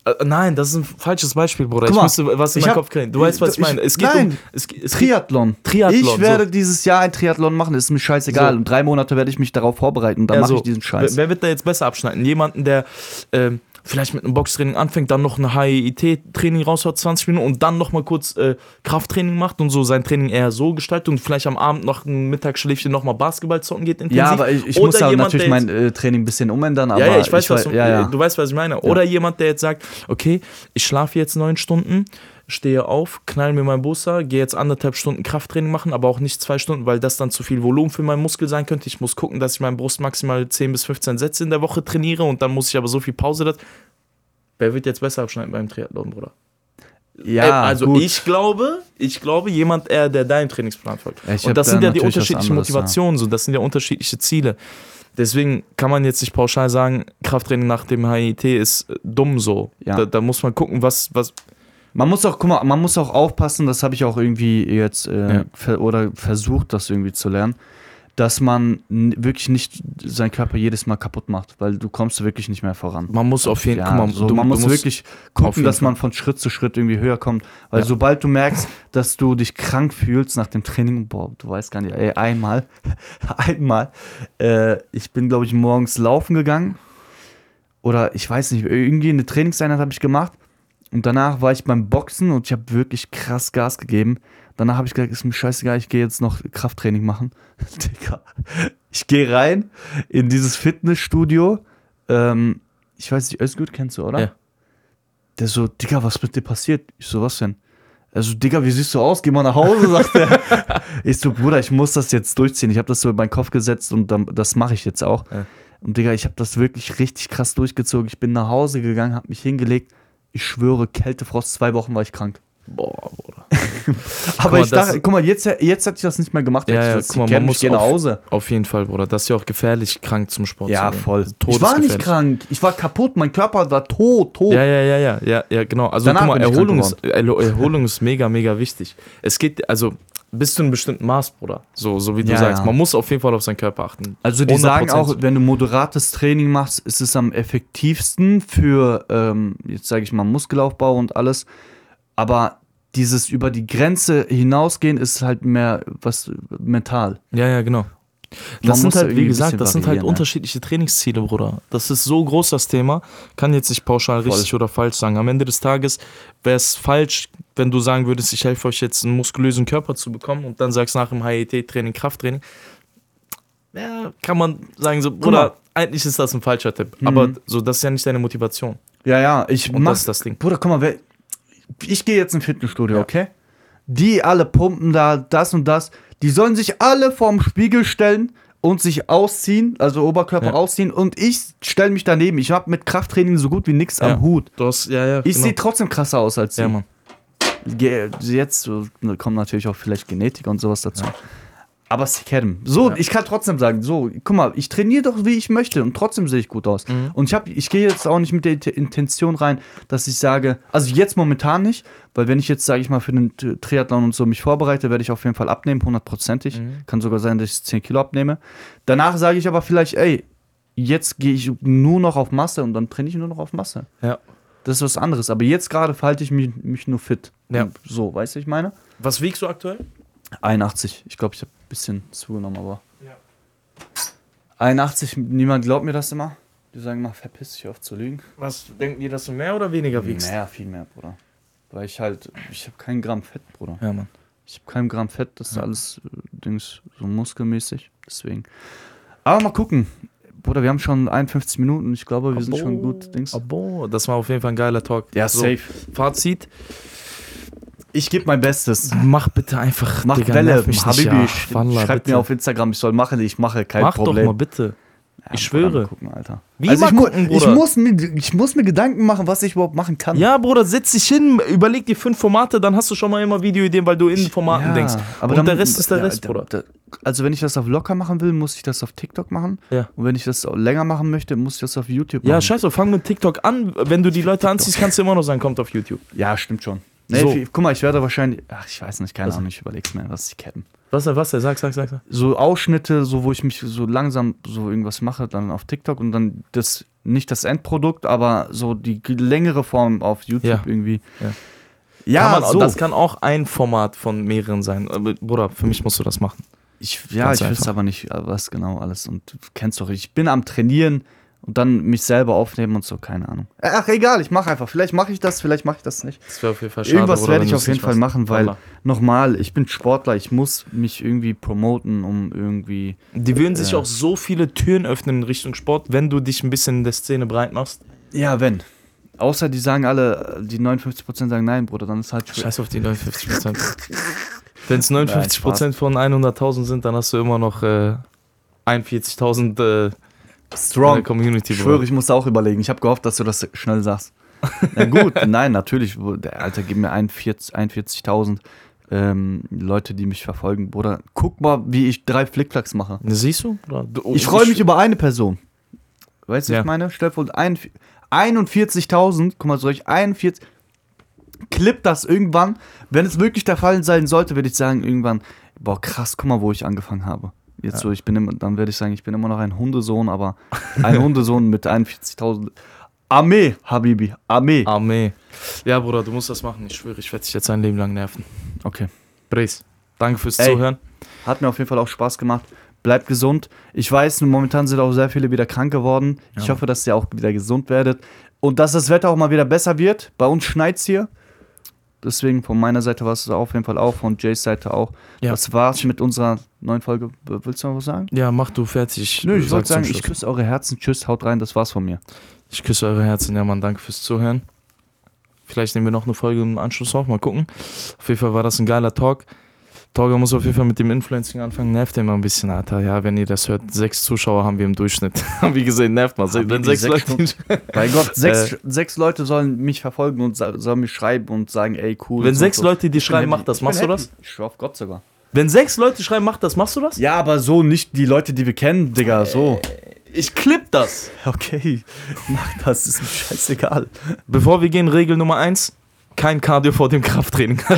Äh, nein, das ist ein falsches Beispiel, Bruder. Mhm. Guck ich mal, musste was in meinen hab- Kopf kriegen. Du weißt, was ich ich- meine. Es geht nein. um. Es, es Triathlon. Triathlon, Ich werde so. dieses Jahr ein Triathlon machen, ist mir scheißegal. So. In drei Monate werde ich mich darauf vorbereiten und dann Ja, mache so. ich diesen Scheiß. Wer, wer wird da jetzt besser abschneiden? Jemanden, der ähm, vielleicht mit einem Boxtraining anfängt, dann noch ein HIIT-Training raushaut, 20 Minuten und dann noch mal kurz äh, Krafttraining macht und so sein Training eher so gestaltet und vielleicht am Abend noch ein Mittagsschläfchen noch mal Basketball zocken geht intensiv. ja, aber ich, ich muss da natürlich mein äh, Training ein bisschen umändern. Aber ja, ja, ich weiß, was wei- du, ja, ja. du weißt, was ich meine. Oder jemand, der jetzt sagt, okay, ich schlafe jetzt neun Stunden, stehe auf, knall mir mein Booster, gehe jetzt anderthalb Stunden Krafttraining machen, aber auch nicht zwei Stunden, weil das dann zu viel Volumen für meinen Muskel sein könnte. Ich muss gucken, dass ich meinen Brust maximal 10 bis 15 Sätze in der Woche trainiere und dann muss ich aber so viel Pause. Das Wer wird jetzt besser abschneiden beim Triathlon, Bruder? Ja, Äh, also gut. ich glaube, ich glaube, jemand eher, der deinem Trainingsplan folgt. Ich und das da sind ja die unterschiedlichen anderes. Motivationen, so, das sind ja unterschiedliche Ziele. Deswegen kann man jetzt nicht pauschal sagen, Krafttraining nach dem HIT ist äh, dumm so. Ja. Da, da muss man gucken, was, was. Man muss auch, guck mal, man muss auch aufpassen, das habe ich auch irgendwie jetzt äh, Ja. ver oder versucht, das irgendwie zu lernen, dass man wirklich nicht seinen Körper jedes Mal kaputt macht, weil du kommst wirklich nicht mehr voran. Man muss auf jeden Ja, Fall. so, man muss wirklich gucken, dass man von Schritt zu Schritt irgendwie höher kommt. Weil Ja. sobald du merkst, dass du dich krank fühlst nach dem Training, boah, du weißt gar nicht, ey, einmal, einmal, äh, ich bin, glaube ich, morgens laufen gegangen oder ich weiß nicht, irgendwie eine Trainingseinheit habe ich gemacht und danach war ich beim Boxen und ich habe wirklich krass Gas gegeben. Danach habe ich gesagt, ist mir scheißegal, ich gehe jetzt noch Krafttraining machen. Digga, ich gehe rein in dieses Fitnessstudio. Ähm, ich weiß nicht, Özgür kennst du, oder? Ja. Der so, Digga, was mit dir passiert? Ich so, was denn? Also, Digga, wie siehst du aus? Geh mal nach Hause, sagt er. ich so, Bruder, ich muss das jetzt durchziehen. Ich habe das so in meinen Kopf gesetzt und dann, das mache ich jetzt auch. Ja. Und Digga, ich habe das wirklich richtig krass durchgezogen. Ich bin nach Hause gegangen, habe mich hingelegt. Ich schwöre, Kältefrost, zwei Wochen war ich krank. Boah, Bruder. Aber mal, ich dachte, guck mal, jetzt, jetzt hätte ich das nicht mehr gemacht. Ja, ja, guck mal, man muss nach Hause. Auf jeden Fall, Bruder. Das ist ja auch gefährlich, krank zum Sport Ja, zu gehen. voll. Ist Ich war nicht krank. Ich war kaputt. Mein Körper war tot, tot. Ja, ja, ja, ja, ja, ja, genau. Also Danach guck mal, Erholung ist, Erho- Erholung ist mega, mega wichtig. Es geht, also bis zu einem bestimmten Maß, Bruder. So, so wie du Ja, sagst. ja. Man muss auf jeden Fall auf seinen Körper achten. Also die sagen 100%. auch, wenn du moderates Training machst, ist es am effektivsten für, ähm, jetzt sage ich mal, Muskelaufbau und alles. Aber dieses über die Grenze hinausgehen ist halt mehr was mental. Ja, ja, genau. Das sind halt, wie gesagt, das sind halt ne? unterschiedliche Trainingsziele, Bruder. Das ist so groß das Thema. Kann jetzt nicht pauschal Voll. richtig oder falsch sagen. Am Ende des Tages wäre es falsch, wenn du sagen würdest, ich helfe euch jetzt einen muskulösen Körper zu bekommen und dann sagst nach dem HIT-Training Krafttraining. Ja, kann man sagen, so, Bruder, eigentlich ist das ein falscher Tipp. Mhm. Aber so, das ist ja nicht deine Motivation. Ja, ja, ich Und mach, das ist das Ding. Bruder, guck mal, ich gehe jetzt ins Fitnessstudio, Ja. okay? Die alle pumpen da das und das. Die sollen sich alle vorm Spiegel stellen und sich ausziehen, also Oberkörper Ja. ausziehen. Und ich stelle mich daneben. Ich habe mit Krafttraining so gut wie nichts Ja. am Hut. Hast, ja, Ich genau. sehe trotzdem krasser aus als sie. Ja, Mann. Jetzt ne, kommt natürlich auch vielleicht Genetik und sowas dazu. Aber Sikerem. So, Ja. ich kann trotzdem sagen, so, guck mal, ich trainiere doch, wie ich möchte und trotzdem sehe ich gut aus. Mhm. Und ich, hab, ich gehe jetzt auch nicht mit der Int- Intention rein, dass ich sage, also jetzt momentan nicht, weil wenn ich jetzt, sage ich mal, für den Triathlon und so mich vorbereite, werde ich auf jeden Fall abnehmen, hundertprozentig. Mhm. Kann sogar sein, dass ich 10 Kilo abnehme. Danach sage ich aber vielleicht, ey, jetzt gehe ich nur noch auf Masse und dann trainiere ich nur noch auf Masse. Ja. Das ist was anderes. Aber jetzt gerade verhalte ich mich, mich nur fit. Ja. Und So, weißt du, ich meine? Was wiegst du aktuell? 81. Ich glaube, ich habe ein bisschen zugenommen, aber. Ja. 81, niemand glaubt mir das immer. Die sagen immer, verpiss dich auf zu lügen. Was denken die, dass du mehr oder weniger wiegst? Mehr, viel mehr, Bruder. Weil ich halt, ich habe kein Gramm Fett, Bruder. Ja, Mann. Ich habe kein Gramm Fett, das ist Ja. alles äh, Dings so muskelmäßig. Deswegen. Aber mal gucken. Bruder, wir haben schon 51 Minuten. Ich glaube, wir sind schon gut. Dings. Abo, das war auf jeden Fall ein geiler Talk. Ja, So, safe. Fazit, Ich gebe mein Bestes. mach bitte einfach, Mach Digga, Welle, mich. Habibi. Ja, Wallah, schreibt bitte. mir auf Instagram, ich soll machen. Ich mache kein Mach Problem. doch mal, bitte. Ja, Ich schwöre. Gucken, Alter. Wie also ich, mu gucken, ich, muss mir, ich muss mir Gedanken machen, was ich überhaupt machen kann. Ja, Bruder, setz dich hin, überleg dir fünf Formate, dann hast du schon mal immer Videoideen, weil du in Formaten Ja, denkst. aber Und dann- der Rest ist der ja, Rest, Bruder. da- Also wenn ich das auf locker machen will, muss ich das auf TikTok machen. Ja. Und wenn ich das länger machen möchte, muss ich das auf YouTube Ja, machen. scheiße, fang mit TikTok an. Wenn du die Leute anziehst, kannst du immer noch sagen, kommt auf YouTube. Ja, stimmt schon. Nee, So. Guck mal, ich werde wahrscheinlich, ach, ich weiß nicht, keine Was? Ahnung, ich überleg's mir, was ich kennen. Was, was, sag, sag, sag. sag. So Ausschnitte, so wo ich mich so langsam so irgendwas mache, dann auf TikTok und dann das, nicht das Endprodukt, aber so die längere Form auf YouTube Ja. irgendwie. Ja. Ja, kann man, so. Das kann auch ein Format von mehreren sein. Bruder, für mich musst du das machen. Ich, ja, Ganz ich wüsste aber nicht, äh, was genau alles. Und du kennst doch, ich bin am Trainieren und dann mich selber aufnehmen und so, keine Ahnung. Ach, egal, ich mache einfach. Vielleicht mache ich das, vielleicht mache ich das nicht. Das wäre auf jeden Fall schade. Irgendwas werde ich auf jeden Fall machen, weil, nochmal, ich bin Sportler, ich muss mich irgendwie promoten, um irgendwie. Die würden sich Ja. auch so viele Türen öffnen in Richtung Sport, wenn du dich ein bisschen in der Szene breit machst. Ja, wenn. Außer die sagen alle, die 59% sagen nein, Bruder, dann ist halt schwer. Scheiß auf die 59 Prozent. Wenn es Nein, 59 Prozent von 100.000 sind, dann hast du immer noch äh, 41.000 äh, Strong. Community. Ich Bruder. schwöre, ich musste auch überlegen. Ich habe gehofft, dass du das schnell sagst. Na gut, nein, natürlich. Der Alter, gib mir 41 41.000 ähm, Leute, die mich verfolgen. Bruder, guck mal, wie ich drei Flickflacks mache. Siehst du? Du- Ich freue mich über eine Person. Weißt du, was Ja. ich meine? Stell vor, ein- 41.000, guck mal, soll ich 41. Clip das irgendwann. Wenn es wirklich der Fall sein sollte, würde ich sagen, irgendwann, boah, krass, guck mal, wo ich angefangen habe. Jetzt Ja. so, ich bin immer, dann werde ich sagen, ich bin immer noch ein Hundesohn, aber ein Hundesohn mit 41.000. Armee, Habibi, Armee. Armee. Ja, Bruder, du musst das machen. Ich schwöre, ich werde dich jetzt ein Leben lang nerven. Okay. Brace. Danke fürs Ey. Zuhören. Hat mir auf jeden Fall auch Spaß gemacht. Bleibt gesund. Ich weiß, momentan sind auch sehr viele wieder krank geworden. Ich Ja. hoffe, dass ihr auch wieder gesund werdet. Und dass das Wetter auch mal wieder besser wird. Bei uns schneit's hier. Deswegen von meiner Seite war es auf jeden Fall auch, von Jays Seite auch. Ja. Das war's mit unserer neuen Folge. Willst du noch was sagen? Ja, mach du fertig. Nö, ich wollte sagen, ich küsse eure Herzen. Tschüss, haut rein. Das war's von mir. Ich küsse eure Herzen. Ja, Mann, danke fürs Zuhören. Vielleicht nehmen wir noch eine Folge im Anschluss auf. Mal gucken. Auf jeden Fall war das ein geiler Talk. Torga muss auf jeden Fall mit dem Influencing anfangen. Nervt immer ein bisschen, Alter. Ja, wenn ihr das hört, sechs Zuschauer haben wir im Durchschnitt. haben wir gesehen, nervt mal. Wenn sechs sechs Leute. Bei Gott, sechs, Äh. sechs Leute sollen mich verfolgen und sollen mir schreiben und sagen, ey, cool. Wenn sechs so. Leute dir bin schreiben, happy. mach das. Machst bin du happy. das? Ich schwör auf Gott sogar. Wenn sechs Leute schreiben, mach das. Machst du das? Ja, aber so nicht die Leute, die wir kennen, Digga, so. Ich klipp das. Okay, mach das, ist mir scheißegal. Bevor wir gehen, Regel Nummer eins. Kein Cardio vor dem Krafttraining.